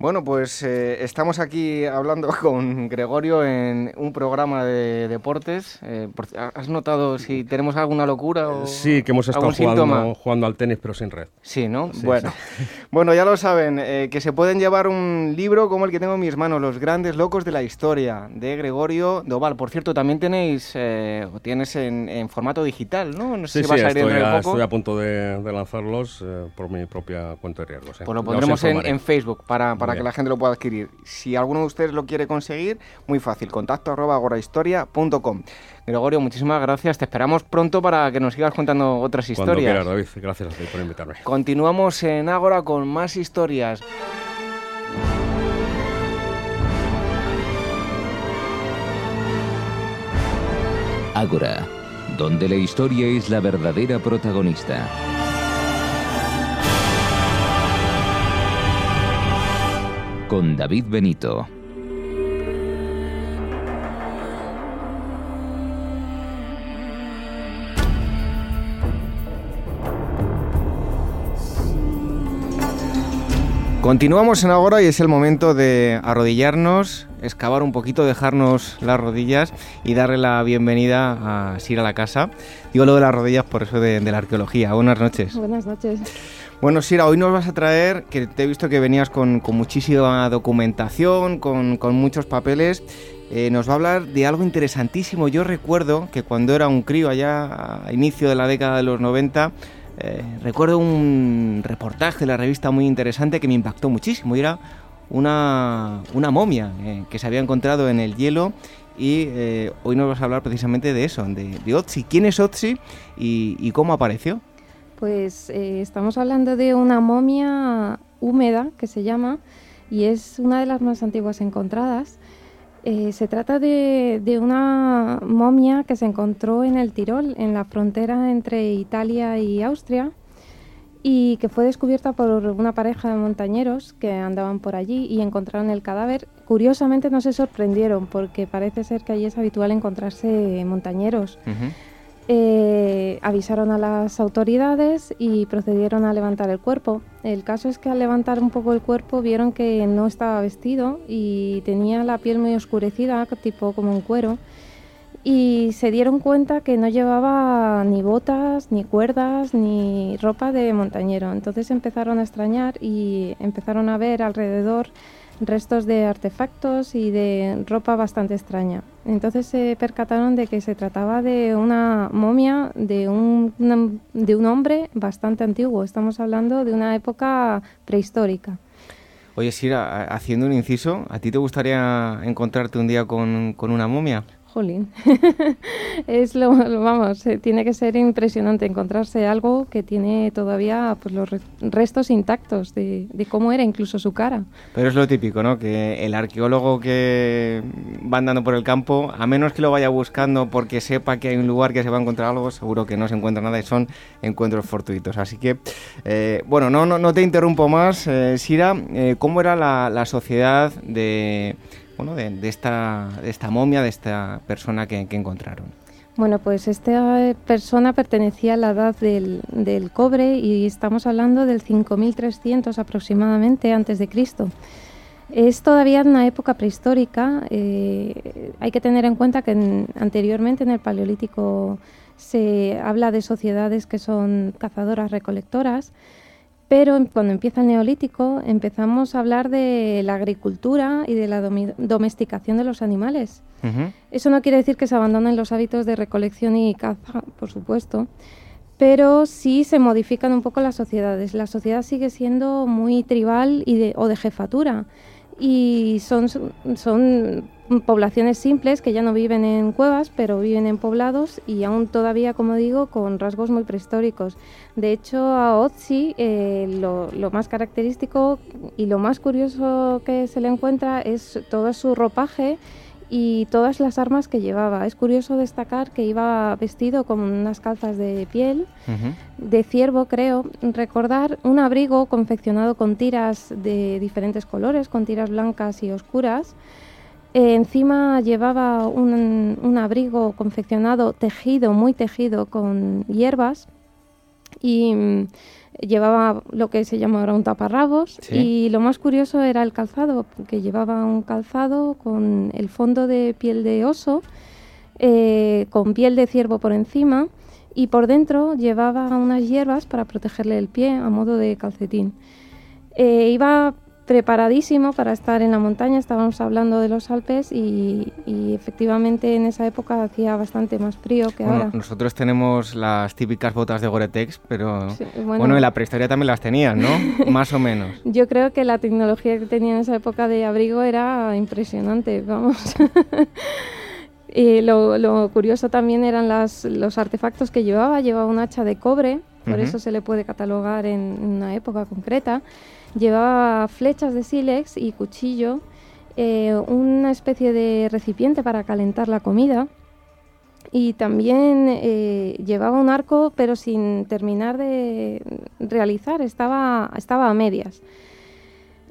Bueno, pues eh, estamos aquí hablando con Gregorio en un programa de deportes. Eh, ¿Has notado si tenemos alguna locura o Sí, que hemos estado jugando, jugando al tenis, pero sin red. Sí, ¿no? bueno. bueno, ya lo saben, eh, que se pueden llevar un libro como el que tengo en mis manos, Los grandes locos de la historia, de Gregorio Doval. Por cierto, también tenéis, eh, o tienes en, en formato digital, ¿no? No sé Sí, si vas a ir estoy, dentro de a, poco. estoy a punto de, de lanzarlos eh, por mi propia cuenta de riesgos. Pues lo pondremos en, Facebook para, para Muy que la gente lo pueda adquirir. Si alguno de ustedes lo quiere conseguir, muy fácil, contacto arroba agorahistoria.com. Gregorio, muchísimas gracias. Te esperamos pronto para que nos sigas contando otras Cuando historias. quieras, David. Gracias a ti por invitarme. Continuamos en Ágora con más historias. Ágora, donde la historia es la verdadera protagonista. Con David Benito. Continuamos en Agora y es el momento de arrodillarnos, excavar un poquito, dejarnos las rodillas y darle la bienvenida a Sira a la casa. Digo lo de las rodillas por eso de, de la arqueología. Buenas noches. Buenas noches. Bueno, Sira, hoy nos vas a traer, que te he visto que venías con, muchísima documentación, con, muchos papeles. eh, nos va a hablar de algo interesantísimo. Yo recuerdo que cuando era un crío allá a inicio de la década de los 90, eh, recuerdo un reportaje de la revista muy interesante que me impactó muchísimo. Era una, momia eh, que se había encontrado en el hielo y hoy nos vas a hablar precisamente de eso, de, de Otzi. ¿Quién es Otzi y cómo apareció? Pues eh, estamos hablando de una momia húmeda, que se llama, y es una de las más antiguas encontradas. Eh, se trata de, de, una momia que se encontró en el Tirol, en la frontera entre Italia y Austria, y que fue descubierta por una pareja de montañeros que andaban por allí y encontraron el cadáver. Curiosamente no se sorprendieron porque parece ser que allí es habitual encontrarse montañeros. Eh, avisaron a las autoridades y procedieron a levantar el cuerpo. El caso es que al levantar un poco el cuerpo vieron que no estaba vestido y tenía la piel muy oscurecida, tipo como un cuero y se dieron cuenta que no llevaba ni botas, ni cuerdas, ni ropa de montañero. Entonces empezaron a extrañar y empezaron a ver alrededor restos de artefactos y de ropa bastante extraña. Entonces se percataron de que se trataba de una momia de un, de un hombre bastante antiguo. Estamos hablando de una época prehistórica. Oye, Sira, haciendo un inciso, ¿a ti te gustaría encontrarte un día con, con una momia? Jolín, es lo, vamos, eh, tiene que ser impresionante encontrarse algo que tiene todavía pues, los restos intactos de, cómo era incluso su cara. Pero es lo típico, ¿no? Que el arqueólogo que va andando por el campo, a menos que lo vaya buscando porque sepa que hay un lugar que se va a encontrar algo, seguro que no se encuentra nada y son encuentros fortuitos. Así que, eh, bueno, no, no, no, te interrumpo más, eh, Sira. ¿Cómo era la sociedad de de, esta, esta momia, de esta persona que, encontraron. Bueno, pues esta persona pertenecía a la edad del, del cobre y estamos hablando del 5300 aproximadamente antes de Cristo. Es todavía una época prehistórica. Eh, hay que tener en cuenta que anteriormente en el Paleolítico se habla de sociedades que son cazadoras recolectoras pero cuando empieza el neolítico empezamos a hablar de la agricultura y de la domesticación de los animales. Eso no quiere decir que se abandonen los hábitos de recolección y caza, por supuesto, pero sí se modifican un poco las sociedades. La sociedad sigue siendo muy tribal y de, o de jefatura y son, son poblaciones simples que ya no viven en cuevas, pero viven en poblados y aún todavía, como digo, con rasgos muy prehistóricos. De hecho, a Otzi eh, lo, lo, más característico y lo más curioso que se le encuentra es todo su ropaje y todas las armas que llevaba. Es curioso destacar que iba vestido con unas calzas de piel, de ciervo creo, recordar un abrigo confeccionado con tiras de diferentes colores, con tiras blancas y oscuras. Eh, encima llevaba un, un, abrigo confeccionado, tejido, muy tejido, con hierbas y llevaba lo que se llama ahora un taparrabos y lo más curioso era el calzado, que llevaba un calzado con el fondo de piel de oso, eh, con piel de ciervo por encima y por dentro llevaba unas hierbas para protegerle el pie a modo de calcetín. Eh, iba preparadísimo para estar en la montaña. Estábamos hablando de los Alpes y, efectivamente en esa época hacía bastante más frío que ahora. Nosotros tenemos las típicas botas de Gore-Tex, pero bueno, en la prehistoria también las tenían, ¿no? más o menos. Yo creo que la tecnología que tenía en esa época de abrigo era impresionante, vamos. y lo, curioso también eran las, los artefactos que llevaba. Llevaba un hacha de cobre, por eso se le puede catalogar en una época concreta. Llevaba flechas de sílex y cuchillo, eh, una especie de recipiente para calentar la comida y también eh, llevaba un arco pero sin terminar de realizar, estaba, estaba a medias.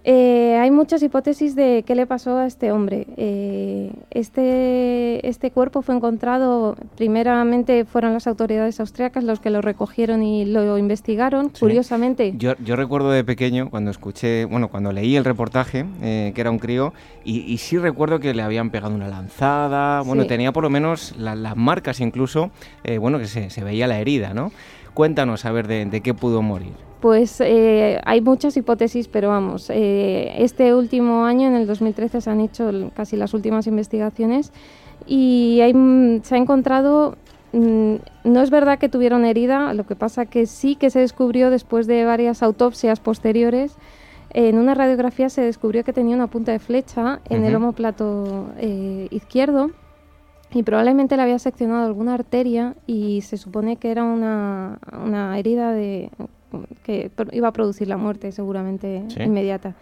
Eh, hay muchas hipótesis de qué le pasó a este hombre. Eh, este, este cuerpo fue encontrado, primeramente fueron las autoridades austriacas los que lo recogieron y lo investigaron, curiosamente. Yo, yo, recuerdo de pequeño, cuando escuché, bueno, cuando leí el reportaje, eh, que era un crío, y, sí recuerdo que le habían pegado una lanzada, bueno, tenía por lo menos las marcas incluso, bueno, que se, se, veía la herida, ¿no? Cuéntanos a ver de qué pudo morir. Pues eh, hay muchas hipótesis, pero vamos, eh, este último año, en el 2013, se han hecho casi las últimas investigaciones y se ha encontrado, mm, no es verdad que tuvieron herida, lo que pasa que sí que se descubrió después de varias autopsias posteriores, en una radiografía se descubrió que tenía una punta de flecha en el homóplato eh, izquierdo y probablemente le había seccionado alguna arteria y se supone que era una, una herida de que iba a producir la muerte seguramente inmediata.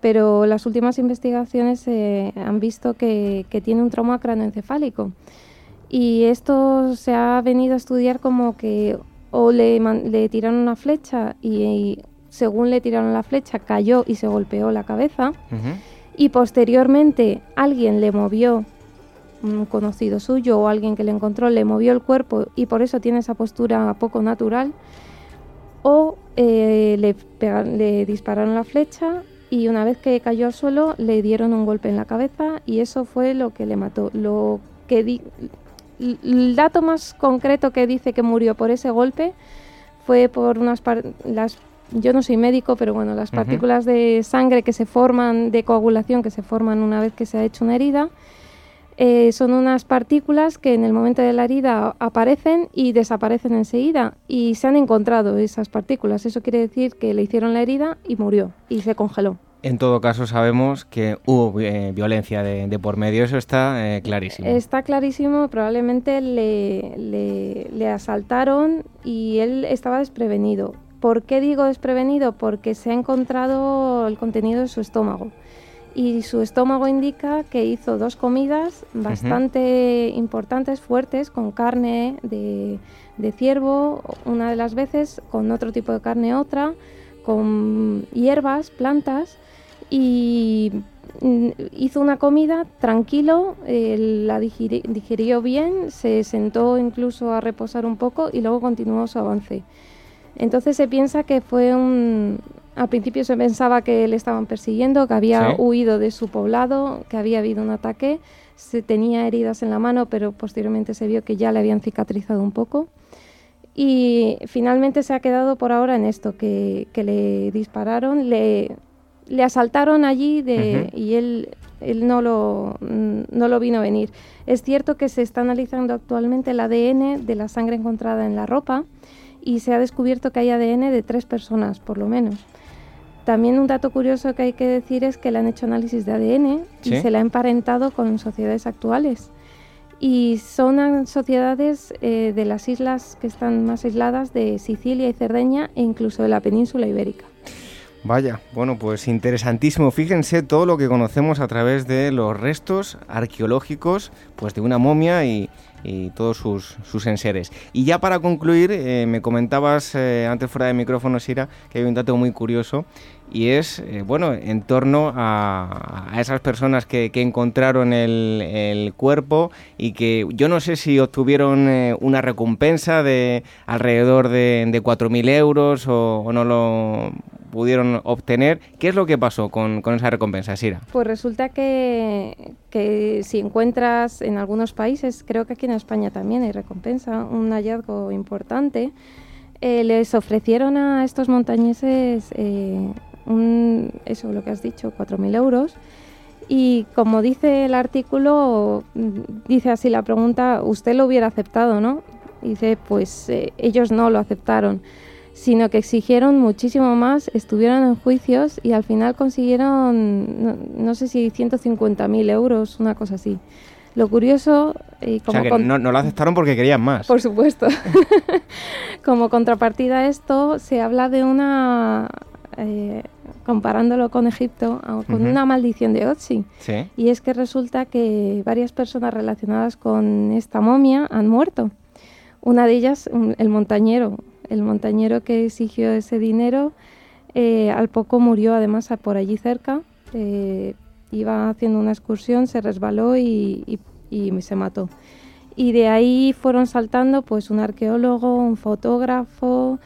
Pero las últimas investigaciones eh, han visto que, tiene un trauma cranoencefálico. Y esto se ha venido a estudiar como que o le, le tiraron una flecha y, según le tiraron la flecha cayó y se golpeó la cabeza. Y posteriormente alguien le movió un conocido suyo o alguien que le encontró le movió el cuerpo y por eso tiene esa postura poco natural, o eh, le, le dispararon la flecha y una vez que cayó al suelo le dieron un golpe en la cabeza y eso fue lo que le mató. Lo que el dato más concreto que dice que murió por ese golpe fue por unas las yo no soy médico, pero bueno, las partículas de sangre que se forman de coagulación que se forman una vez que se ha hecho una herida eh, son unas partículas que en el momento de la herida aparecen y desaparecen enseguida y se han encontrado esas partículas. Eso quiere decir que le hicieron la herida y murió y se congeló. En todo caso sabemos que hubo eh, violencia de, por medio, eso está eh, clarísimo. Está clarísimo, probablemente le, le asaltaron y él estaba desprevenido. ¿Por qué digo desprevenido? Porque se ha encontrado el contenido de su estómago y su estómago indica que hizo dos comidas bastante importantes, fuertes, con carne de, ciervo una de las veces, con otro tipo de carne otra, con hierbas, plantas y mm, hizo una comida tranquilo, la digirió bien, se sentó incluso a reposar un poco y luego continuó su avance. Entonces se piensa que fue un, al principio se pensaba que le estaban persiguiendo, que había huido de su poblado, que había habido un ataque, se tenía heridas en la mano, pero posteriormente se vio que ya le habían cicatrizado un poco. Y finalmente se ha quedado por ahora en esto, que, le dispararon, le, le asaltaron allí de, y él, él no, lo, no lo vino a venir. Es cierto que se está analizando actualmente el ADN de la sangre encontrada en la ropa y se ha descubierto que hay ADN de tres personas, por lo menos. También un dato curioso que hay que decir es que le han hecho análisis de ADN y se le ha emparentado con sociedades actuales. Y son sociedades eh, de las islas que están más aisladas de Sicilia y Cerdeña e incluso de la península ibérica. Vaya, bueno, pues interesantísimo. Fíjense todo lo que conocemos a través de los restos arqueológicos pues de una momia y, y todos sus, sus enseres. Y ya para concluir, eh, me comentabas eh, antes fuera de micrófono, Sira, que hay un dato muy curioso y es, eh, bueno, en torno a, esas personas que, encontraron el, cuerpo y que yo no sé si obtuvieron una recompensa de alrededor de, de 4.000 euros o, o, no lo pudieron obtener. ¿Qué es lo que pasó con, esa recompensa, Sira? Pues resulta que, que, si encuentras en algunos países, creo que aquí en España también hay recompensa, un hallazgo importante, eh, les ofrecieron a estos montañeses, eh, un, eso lo que has dicho, 4.000 euros. Y como dice el artículo, dice así la pregunta, ¿usted lo hubiera aceptado, no? dice, pues eh, ellos no lo aceptaron sino que exigieron muchísimo más, estuvieron en juicios y al final consiguieron, no, sé si 150.000 euros, una cosa así. Lo curioso... Y como no, lo aceptaron porque querían más. Por supuesto. como contrapartida a esto, se habla de una... Eh, comparándolo con Egipto, con una maldición de Otzi. Y es que resulta que varias personas relacionadas con esta momia han muerto. Una de ellas, el montañero, el montañero que exigió ese dinero eh, al poco murió además por allí cerca. Eh, iba haciendo una excursión, se resbaló y, se mató. Y de ahí fueron saltando pues un arqueólogo, un fotógrafo,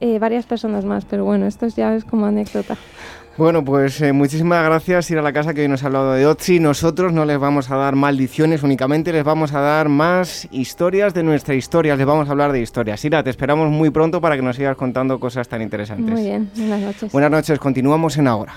eh, varias personas más, pero bueno, esto ya es como anécdota. Bueno, pues eh, muchísimas gracias ir a la casa que hoy nos ha hablado de Otzi. Nosotros no les vamos a dar maldiciones únicamente, les vamos a dar más historias de nuestra historia, les vamos a hablar de historias. Ira, te esperamos muy pronto para que nos sigas contando cosas tan interesantes. Muy bien, buenas noches. Buenas noches, continuamos en Ahora.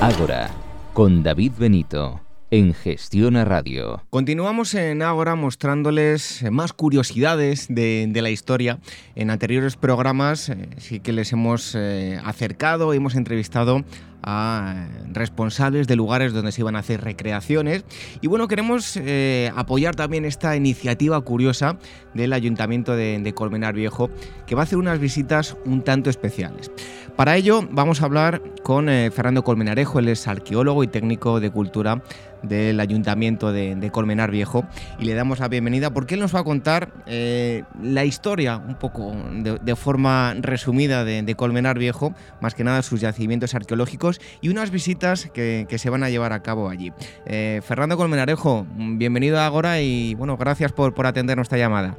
Ágora, con David Benito. en Gestión a Radio. Continuamos en Ágora mostrándoles más curiosidades de, la historia. En anteriores programas eh, sí que les hemos eh, acercado, hemos entrevistado a responsables de lugares donde se iban a hacer recreaciones. Y bueno, queremos eh, apoyar también esta iniciativa curiosa del Ayuntamiento de, Colmenar Viejo, que va a hacer unas visitas un tanto especiales. Para ello vamos a hablar con eh, Fernando Colmenarejo, él es arqueólogo y técnico de cultura del Ayuntamiento de, Colmenar Viejo y le damos la bienvenida porque él nos va a contar eh, la historia un poco de, forma resumida de, Colmenar Viejo, más que nada sus yacimientos arqueológicos y unas visitas que, se van a llevar a cabo allí. Eh, Fernando Colmenarejo, bienvenido a Agora y bueno, gracias por, por atender nuestra llamada.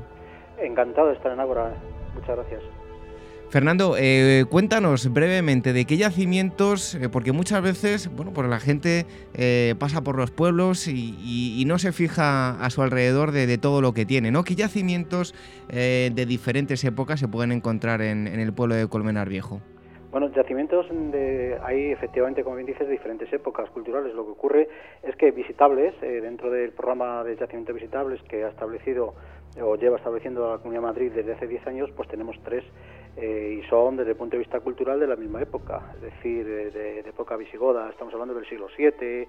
Encantado de estar en Agora, muchas gracias. Fernando, eh, cuéntanos brevemente de qué yacimientos, eh, porque muchas veces, bueno, pues la gente eh, pasa por los pueblos y, no se fija a su alrededor de, todo lo que tiene, ¿no? ¿Qué yacimientos de diferentes épocas se pueden encontrar en, el pueblo de Colmenar Viejo? Bueno, yacimientos de, hay efectivamente, como bien dices, diferentes épocas culturales. Lo que ocurre es que visitables, dentro del programa de yacimientos visitables que ha establecido o lleva estableciendo la Comunidad de Madrid desde hace 10 años, pues tenemos tres eh, y son desde el punto de vista cultural de la misma época, es decir, de, época visigoda, estamos hablando del siglo VII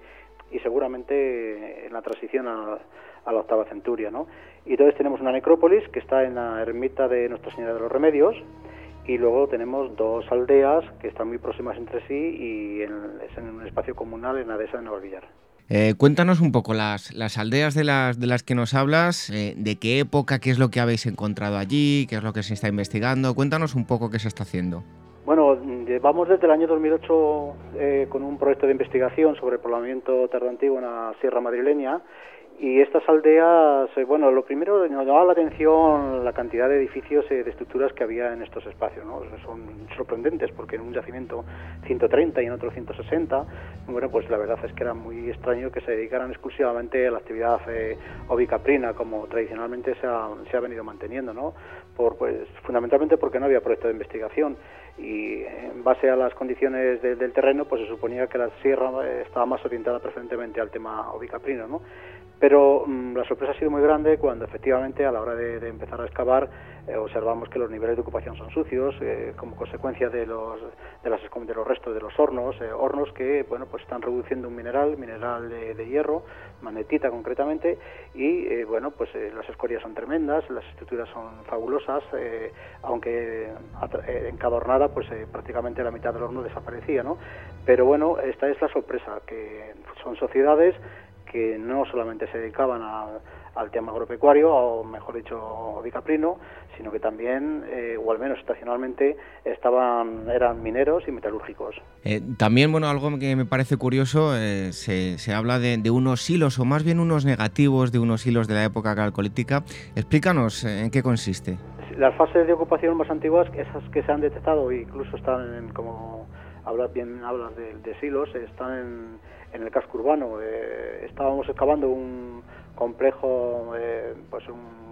y seguramente en la transición a, la octava centuria. ¿no? Y entonces tenemos una necrópolis que está en la ermita de Nuestra Señora de los Remedios y luego tenemos dos aldeas que están muy próximas entre sí y en, es en un espacio comunal en la dehesa de Nueva Villar. Eh, cuéntanos un poco las, las aldeas de las, de las que nos hablas, eh, de qué época, qué es lo que habéis encontrado allí, qué es lo que se está investigando. Cuéntanos un poco qué se está haciendo. Bueno, llevamos desde el año 2008 eh, con un proyecto de investigación sobre el poblamiento tardantino en la Sierra Madrileña y estas aldeas, eh, bueno, lo primero nos llamaba la atención la cantidad de edificios y de estructuras que había en estos espacios, ¿no? Son sorprendentes porque en un yacimiento 130 y en otro 160, bueno, pues la verdad es que era muy extraño que se dedicaran exclusivamente a la actividad eh, ovicaprina como tradicionalmente se ha, se ha venido manteniendo, ¿no? Por, pues, fundamentalmente porque no había proyecto de investigación y en base a las condiciones del terreno, pues se suponía que la sierra eh, estaba más orientada preferentemente al tema ovicaprino, ¿no? Pero mm, la sorpresa ha sido muy grande cuando efectivamente a la hora de, empezar a excavar eh, observamos que los niveles de ocupación son sucios eh, como consecuencia de los, de, las, de los restos de los hornos, eh, hornos que bueno pues están reduciendo un mineral, mineral de, hierro, magnetita concretamente, y bueno pues las escorias son tremendas, las estructuras son fabulosas, aunque encadornada pues prácticamente la mitad del horno desaparecía, ¿no? Pero bueno, esta es la sorpresa, que son sociedades que no solamente se dedicaban al tema agropecuario, o mejor dicho, bicaprino, sino que también, eh, o al menos estacionalmente, estaban, eran mineros y metalúrgicos. Eh, también, bueno, algo que me parece curioso, eh, se, se, habla de, de, unos hilos, o más bien unos negativos de unos hilos de la época calcolítica. Explícanos en qué consiste. Las fases de ocupación más antiguas, esas que se han detectado, incluso están en, como hablas bien hablas de, de silos, están en en el casco urbano. Eh, estábamos excavando un complejo, eh, pues un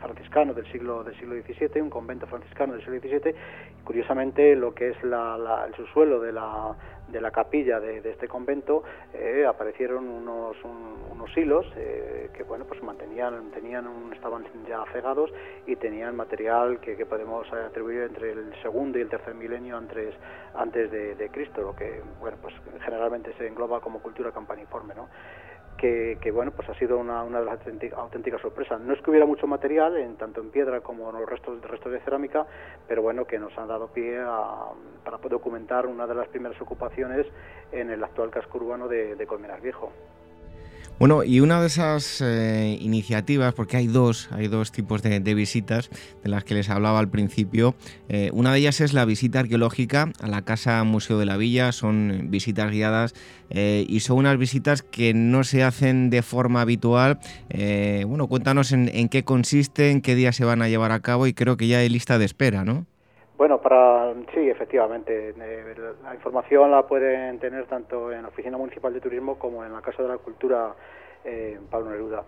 franciscano del siglo del siglo XVII, un convento franciscano del siglo XVII. Y curiosamente, lo que es el subsuelo de la, de la capilla de, este convento eh, aparecieron unos, unos hilos que bueno pues mantenían tenían estaban ya cegados y tenían material que, podemos atribuir entre el segundo y el tercer milenio antes antes de, de Cristo, lo que bueno pues generalmente se engloba como cultura campaniforme, ¿no? Que, bueno, pues ha sido una, de las auténticas sorpresas. No es que hubiera mucho material, en, tanto en piedra como en los restos, restos de cerámica, pero bueno, que nos han dado pie a, para documentar una de las primeras ocupaciones en el actual casco urbano de, de Colmenar Viejo. Bueno, y una de esas eh, iniciativas, porque hay dos, hay dos tipos de, visitas de las que les hablaba al principio. Eh, una de ellas es la visita arqueológica a la Casa Museo de la Villa. Son visitas guiadas eh, y son unas visitas que no se hacen de forma habitual. bueno, cuéntanos en, en qué consiste, en qué día se van a llevar a cabo y creo que ya hay lista de espera, ¿no? Bueno, para sí, efectivamente. Eh, la información la pueden tener tanto en la Oficina Municipal de Turismo como en la Casa de la Cultura eh, Pablo Neruda.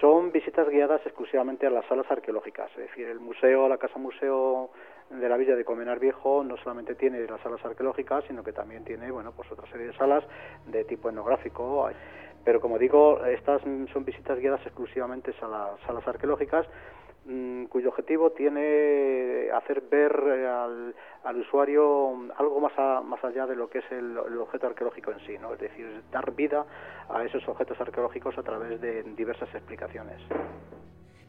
Son visitas guiadas exclusivamente a las salas arqueológicas, es decir, el museo, la casa museo de la villa de Comenar Viejo no solamente tiene las salas arqueológicas, sino que también tiene, bueno, pues otra serie de salas de tipo etnográfico. Pero como digo, estas son visitas guiadas exclusivamente a las salas arqueológicas cuyo objetivo tiene hacer ver eh, al, usuario algo más, más allá de lo que es el, objeto arqueológico en sí, ¿no? es decir, dar vida a esos objetos arqueológicos a través de diversas explicaciones.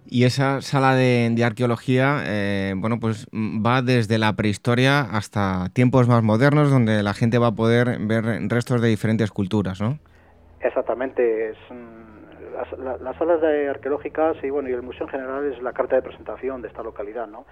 Y esa sala de, arqueología, eh, bueno, pues va desde la prehistoria hasta tiempos más modernos, donde la gente va a poder ver restos de diferentes culturas, ¿no? Exactamente, es las, salas de arqueológicas y bueno y el museo en general es la carta de presentación de esta localidad, ¿no?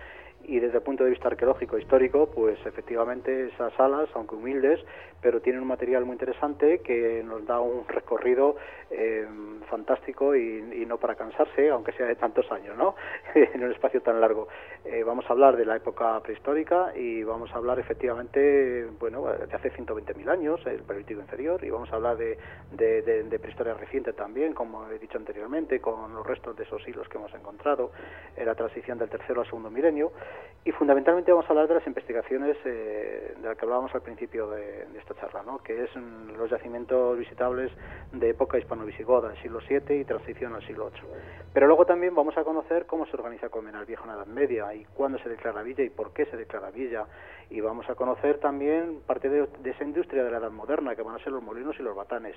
Y desde el punto de vista arqueológico histórico, pues efectivamente esas salas, aunque humildes, pero tienen un material muy interesante que nos da un recorrido eh, fantástico y, no para cansarse, aunque sea de tantos años, ¿no? en un espacio tan largo. Eh, vamos a hablar de la época prehistórica y vamos a hablar efectivamente, bueno, de hace 120.000 años, el Paleolítico inferior, y vamos a hablar de, de, prehistoria reciente también, como he dicho anteriormente, con los restos de esos hilos que hemos encontrado, en la transición del tercero al segundo milenio. Y fundamentalmente vamos a hablar de las investigaciones eh, de las que hablábamos al principio de, esta charla, ¿no? que es mm, los yacimientos visitables de época hispano-visigoda, siglo VII y transición al siglo VIII. Pero luego también vamos a conocer cómo se organiza Colmenar Viejo en la Edad Media y cuándo se declara villa y por qué se declara villa. Y vamos a conocer también parte de, esa industria de la Edad Moderna, que van a ser los molinos y los batanes.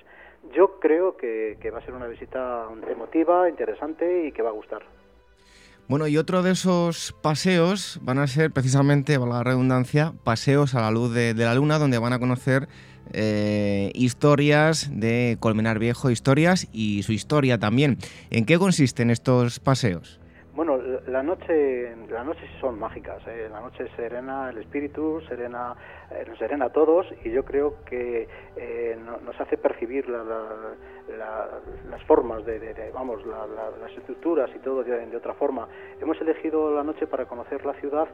Yo creo que va a ser una visita emotiva, interesante y que va a gustar. Bueno, y otro de esos paseos van a ser precisamente, valga la redundancia, paseos a la luz de, la luna, donde van a conocer eh, historias de Colmenar Viejo, historias y su historia también. ¿En qué consisten estos paseos? Bueno, la noche, la noche son mágicas. ¿eh? La noche serena el espíritu, serena, eh, nos serena a todos y yo creo que eh, nos hace percibir la, las formas de, vamos, las estructuras y todo de, otra forma. Hemos elegido la noche para conocer la ciudad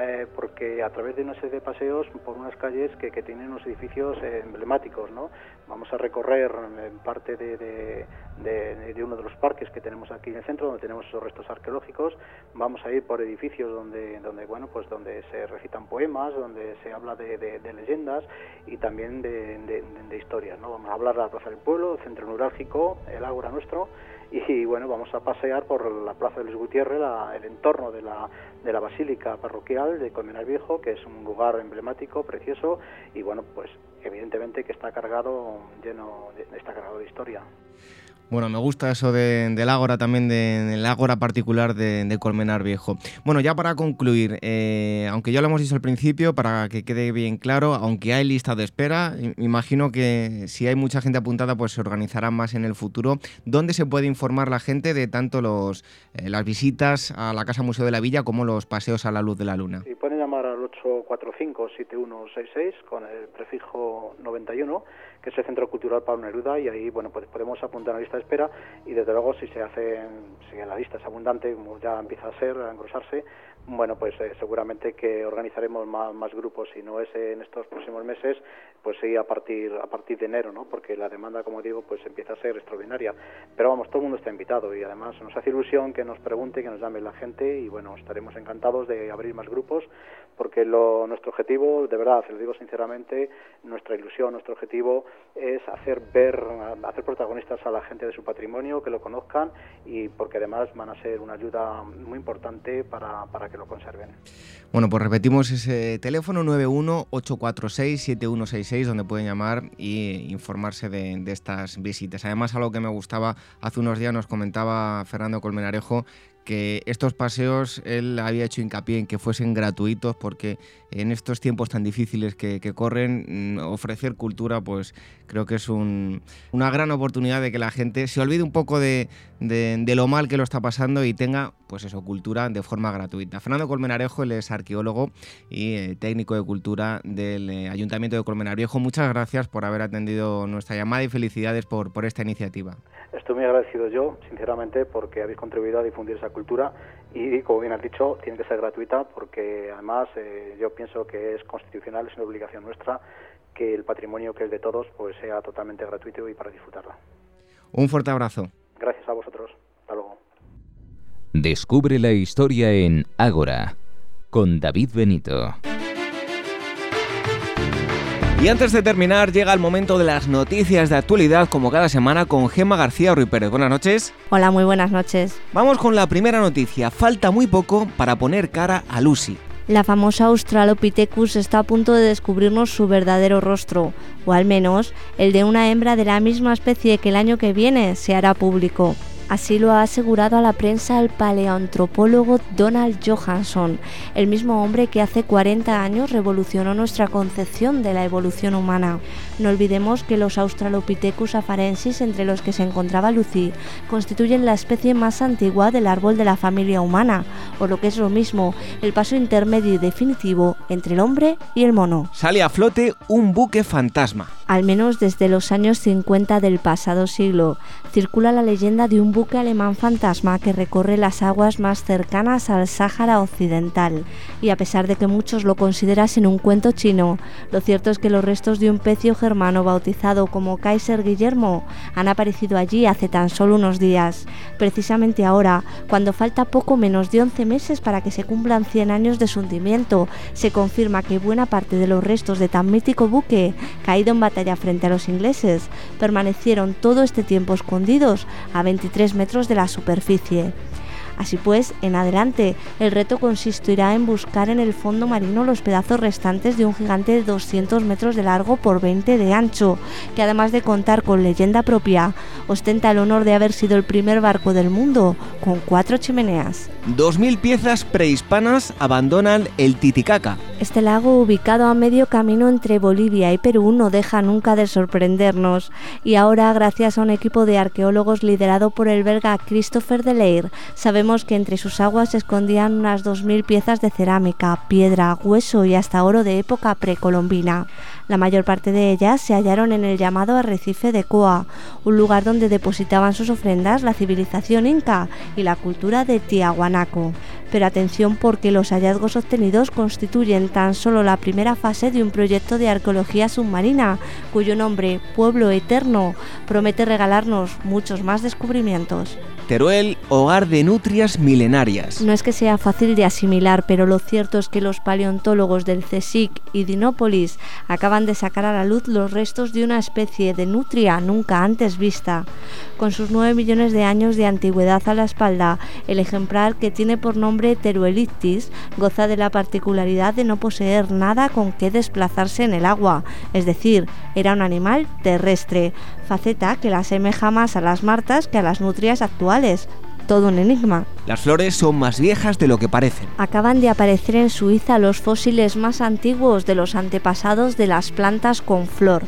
eh, porque a través de una serie de paseos por unas calles que, que tienen unos edificios emblemáticos, ¿no? Vamos a recorrer en parte de, de, uno de los parques que tenemos aquí en el centro, donde tenemos esos restos arqueológicos. Vamos a ir por edificios donde, donde bueno, pues donde se recitan poemas, donde se habla de, leyendas y también de, historias, ¿no? Vamos a hablar de la Plaza del Pueblo, centro neurálgico, el ágora nuestro, y bueno, vamos a pasear por la Plaza de Luis Gutiérrez, el entorno de la, de la Basílica Parroquial de Colmenar Viejo, que es un lugar emblemático, precioso, y bueno, pues evidentemente que está cargado, lleno, está cargado de historia. Bueno, me gusta eso del ágora también, del ágora particular de, Colmenar Viejo. Bueno, ya para concluir, eh, aunque ya lo hemos dicho al principio, para que quede bien claro, aunque hay lista de espera, imagino que si hay mucha gente apuntada, pues se organizará más en el futuro. ¿Dónde se puede informar la gente de tanto los, eh, las visitas a la Casa Museo de la Villa como los paseos a la luz de la luna? Sí, pueden llamar al 845-7166 con el prefijo 91 que es el Centro Cultural Pablo Neruda, y ahí bueno pues podemos apuntar a la lista de espera y desde luego si se hace, si la lista es abundante, como ya empieza a ser, a engrosarse, bueno, pues eh, seguramente que organizaremos más, grupos, si no es en estos próximos meses, pues sí a partir a partir de enero, ¿no? Porque la demanda, como digo, pues empieza a ser extraordinaria. Pero vamos, todo el mundo está invitado y además nos hace ilusión que nos pregunte, que nos llame la gente y bueno, estaremos encantados de abrir más grupos porque lo, nuestro objetivo, de verdad, lo digo sinceramente, nuestra ilusión, nuestro objetivo es hacer ver, hacer protagonistas a la gente de su patrimonio, que lo conozcan y porque además van a ser una ayuda muy importante para, para lo conserven. Bueno, pues repetimos ese teléfono 918467166 donde pueden llamar e informarse de estas visitas. Además, algo que me gustaba hace unos días nos comentaba Fernando Colmenarejo que estos paseos él había hecho hincapié en que fuesen gratuitos porque en estos tiempos tan difíciles que, corren, mm, ofrecer cultura pues creo que es una gran oportunidad de que la gente se olvide un poco de, lo mal que lo está pasando y tenga pues eso, cultura de forma gratuita. Fernando Colmenarejo, él es arqueólogo y eh, técnico de cultura del eh, Ayuntamiento de Colmenar Muchas gracias por haber atendido nuestra llamada y felicidades por, por esta iniciativa. Estoy muy agradecido yo, sinceramente, porque habéis contribuido a difundir esa cultura y, como bien has dicho, tiene que ser gratuita porque además eh, yo pienso que es constitucional, es una obligación nuestra que el patrimonio que es de todos pues sea totalmente gratuito y para disfrutarla. Un fuerte abrazo. Gracias a vosotros. Hasta luego. Descubre la historia en Ágora con David Benito. Y antes de terminar, llega el momento de las noticias de actualidad, como cada semana, con Gema García Ruiz Pérez. Buenas noches. Hola, muy buenas noches. Vamos con la primera noticia. Falta muy poco para poner cara a Lucy. La famosa Australopithecus está a punto de descubrirnos su verdadero rostro, o al menos el de una hembra de la misma especie que el año que viene se hará público. Así lo ha asegurado a la prensa el paleoantropólogo Donald Johansson, el mismo hombre que hace 40 años revolucionó nuestra concepción de la evolución humana. No olvidemos que los Australopithecus afarensis, entre los que se encontraba Lucy, constituyen la especie más antigua del árbol de la familia humana, o lo que es lo mismo, el paso intermedio y definitivo entre el hombre y el mono. Sale a flote un buque fantasma. Al menos desde los años 50 del pasado siglo, circula la leyenda de un buque alemán fantasma que recorre las aguas más cercanas al Sáhara Occidental. Y a pesar de que muchos lo considerasen un cuento chino, lo cierto es que los restos de un pecio germano bautizado como Kaiser Guillermo han aparecido allí hace tan solo unos días. Precisamente ahora, cuando falta poco menos de 11 meses para que se cumplan 100 años de su hundimiento, se confirma que buena parte de los restos de tan mítico buque, caído en batalla frente a los ingleses, permanecieron todo este tiempo escondidos a 23 metros de la superficie. Así pues, en adelante, el reto consistirá en buscar en el fondo marino los pedazos restantes de un gigante de 200 metros de largo por 20 de ancho, que además de contar con leyenda propia, ostenta el honor de haber sido el primer barco del mundo con cuatro chimeneas. 2.000 piezas prehispanas abandonan el Titicaca. Este lago, ubicado a medio camino entre Bolivia y Perú, no deja nunca de sorprendernos. Y ahora, gracias a un equipo de arqueólogos liderado por el belga Christopher Delair, sabemos que entre sus aguas se escondían unas 2.000 piezas de cerámica, piedra, hueso y hasta oro de época precolombina. La mayor parte de ellas se hallaron en el llamado arrecife de Coa, un lugar donde depositaban sus ofrendas la civilización inca y la cultura de Tiahuanaco. Pero atención porque los hallazgos obtenidos constituyen tan solo la primera fase de un proyecto de arqueología submarina, cuyo nombre, Pueblo Eterno, promete regalarnos muchos más descubrimientos. Teruel, hogar de nutrias milenarias. No es que sea fácil de asimilar, pero lo cierto es que los paleontólogos del CSIC y Dinópolis acaban de sacar a la luz los restos de una especie de nutria nunca antes vista. Con sus 9 millones de años de antigüedad a la espalda, el ejemplar que tiene por nombre Teruelictis goza de la particularidad de no poseer nada con que desplazarse en el agua, es decir, era un animal terrestre, faceta que la asemeja más a las martas que a las nutrias actuales. Todo un enigma. Las flores son más viejas de lo que parecen. Acaban de aparecer en Suiza los fósiles más antiguos de los antepasados de las plantas con flor.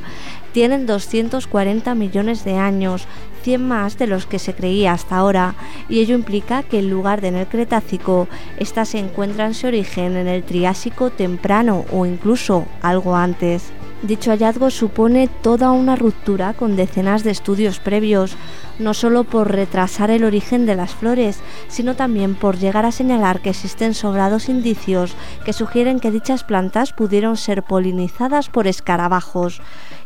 Tienen 240 millones de años, 100 más de los que se creía hasta ahora, y ello implica que en lugar de en el Cretácico, estas se encuentran su origen en el Triásico temprano o incluso algo antes. Dicho hallazgo supone toda una ruptura con decenas de estudios previos, no solo por retrasar el origen de las flores, sino también por llegar a señalar que existen sobrados indicios que sugieren que dichas plantas pudieron ser polinizadas por escarabajos.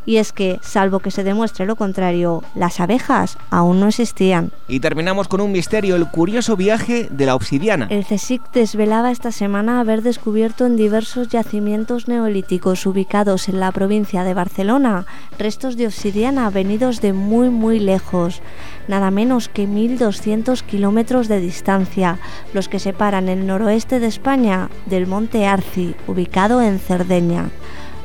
Y es que, salvo que se demuestre lo contrario, las abejas aún no existían. Y terminamos con un misterio, el curioso viaje de la obsidiana. El CSIC desvelaba esta semana haber descubierto en diversos yacimientos neolíticos ubicados en la provincia de Barcelona restos de obsidiana venidos de muy muy lejos, nada menos que 1.200 kilómetros de distancia, los que separan el noroeste de España del monte Arci, ubicado en Cerdeña.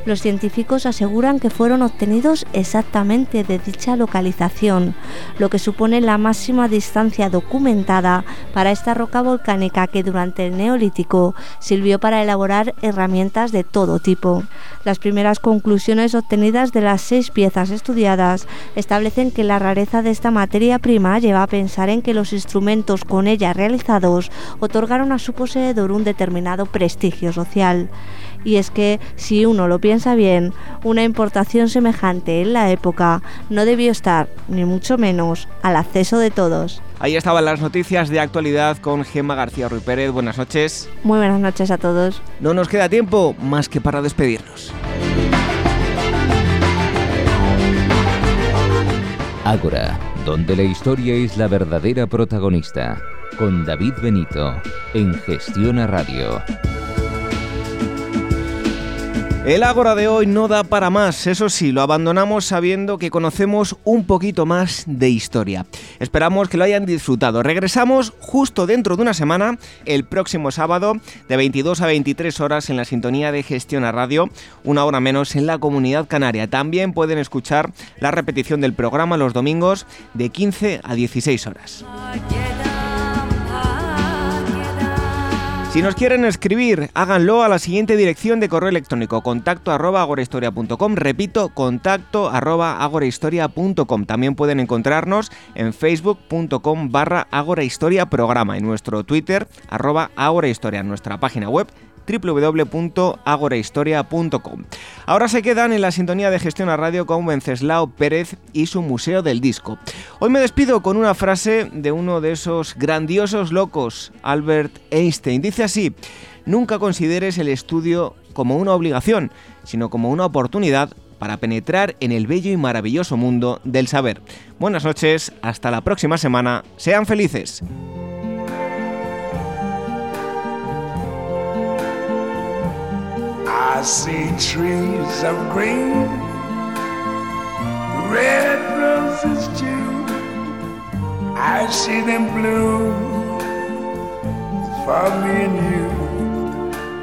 Los científicos aseguran que fueron obtenidos exactamente de dicha localización, lo que supone la máxima distancia documentada para esta roca volcánica que durante el Neolítico sirvió para elaborar herramientas de todo tipo. Las primeras conclusiones obtenidas de las seis piezas estudiadas establecen que la rareza de esta materia prima lleva a pensar en que los instrumentos con ella realizados otorgaron a su poseedor un determinado prestigio social. Y es que, si uno lo piensa bien, una importación semejante en la época no debió estar, ni mucho menos, al acceso de todos. Ahí estaban las noticias de actualidad con Gemma García Ruiz Pérez. Buenas noches. Muy buenas noches a todos. No nos queda tiempo más que para despedirnos. Ágora, donde la historia es la verdadera protagonista. con David Benito en Gestiona Radio. El Ágora de hoy no da para más, eso sí, lo abandonamos sabiendo que conocemos un poquito más de historia. Esperamos que lo hayan disfrutado. Regresamos justo dentro de una semana, el próximo sábado, de 22 a 23 horas en la sintonía de Gestión a Radio, una hora menos en la comunidad canaria. También pueden escuchar la repetición del programa los domingos de 15 a 16 horas. Si nos quieren escribir, háganlo a la siguiente dirección de correo electrónico, contacto arroba agorahistoria.com, repito, contacto arroba agorahistoria.com. También pueden encontrarnos en facebook.com barra agorahistoria programa, en nuestro Twitter arroba agorahistoria, en nuestra página web www.agorahistoria.com. Ahora se quedan en la sintonía de gestión a radio con Wenceslao Pérez y su Museo del Disco. Hoy me despido con una frase de uno de esos grandiosos locos, Albert Einstein. Dice así, nunca consideres el estudio como una obligación, sino como una oportunidad para penetrar en el bello y maravilloso mundo del saber. Buenas noches, hasta la próxima semana, sean felices. I see trees of green, red roses too. I see them bloom for me and you.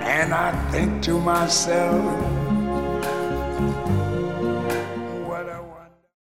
And I think to myself,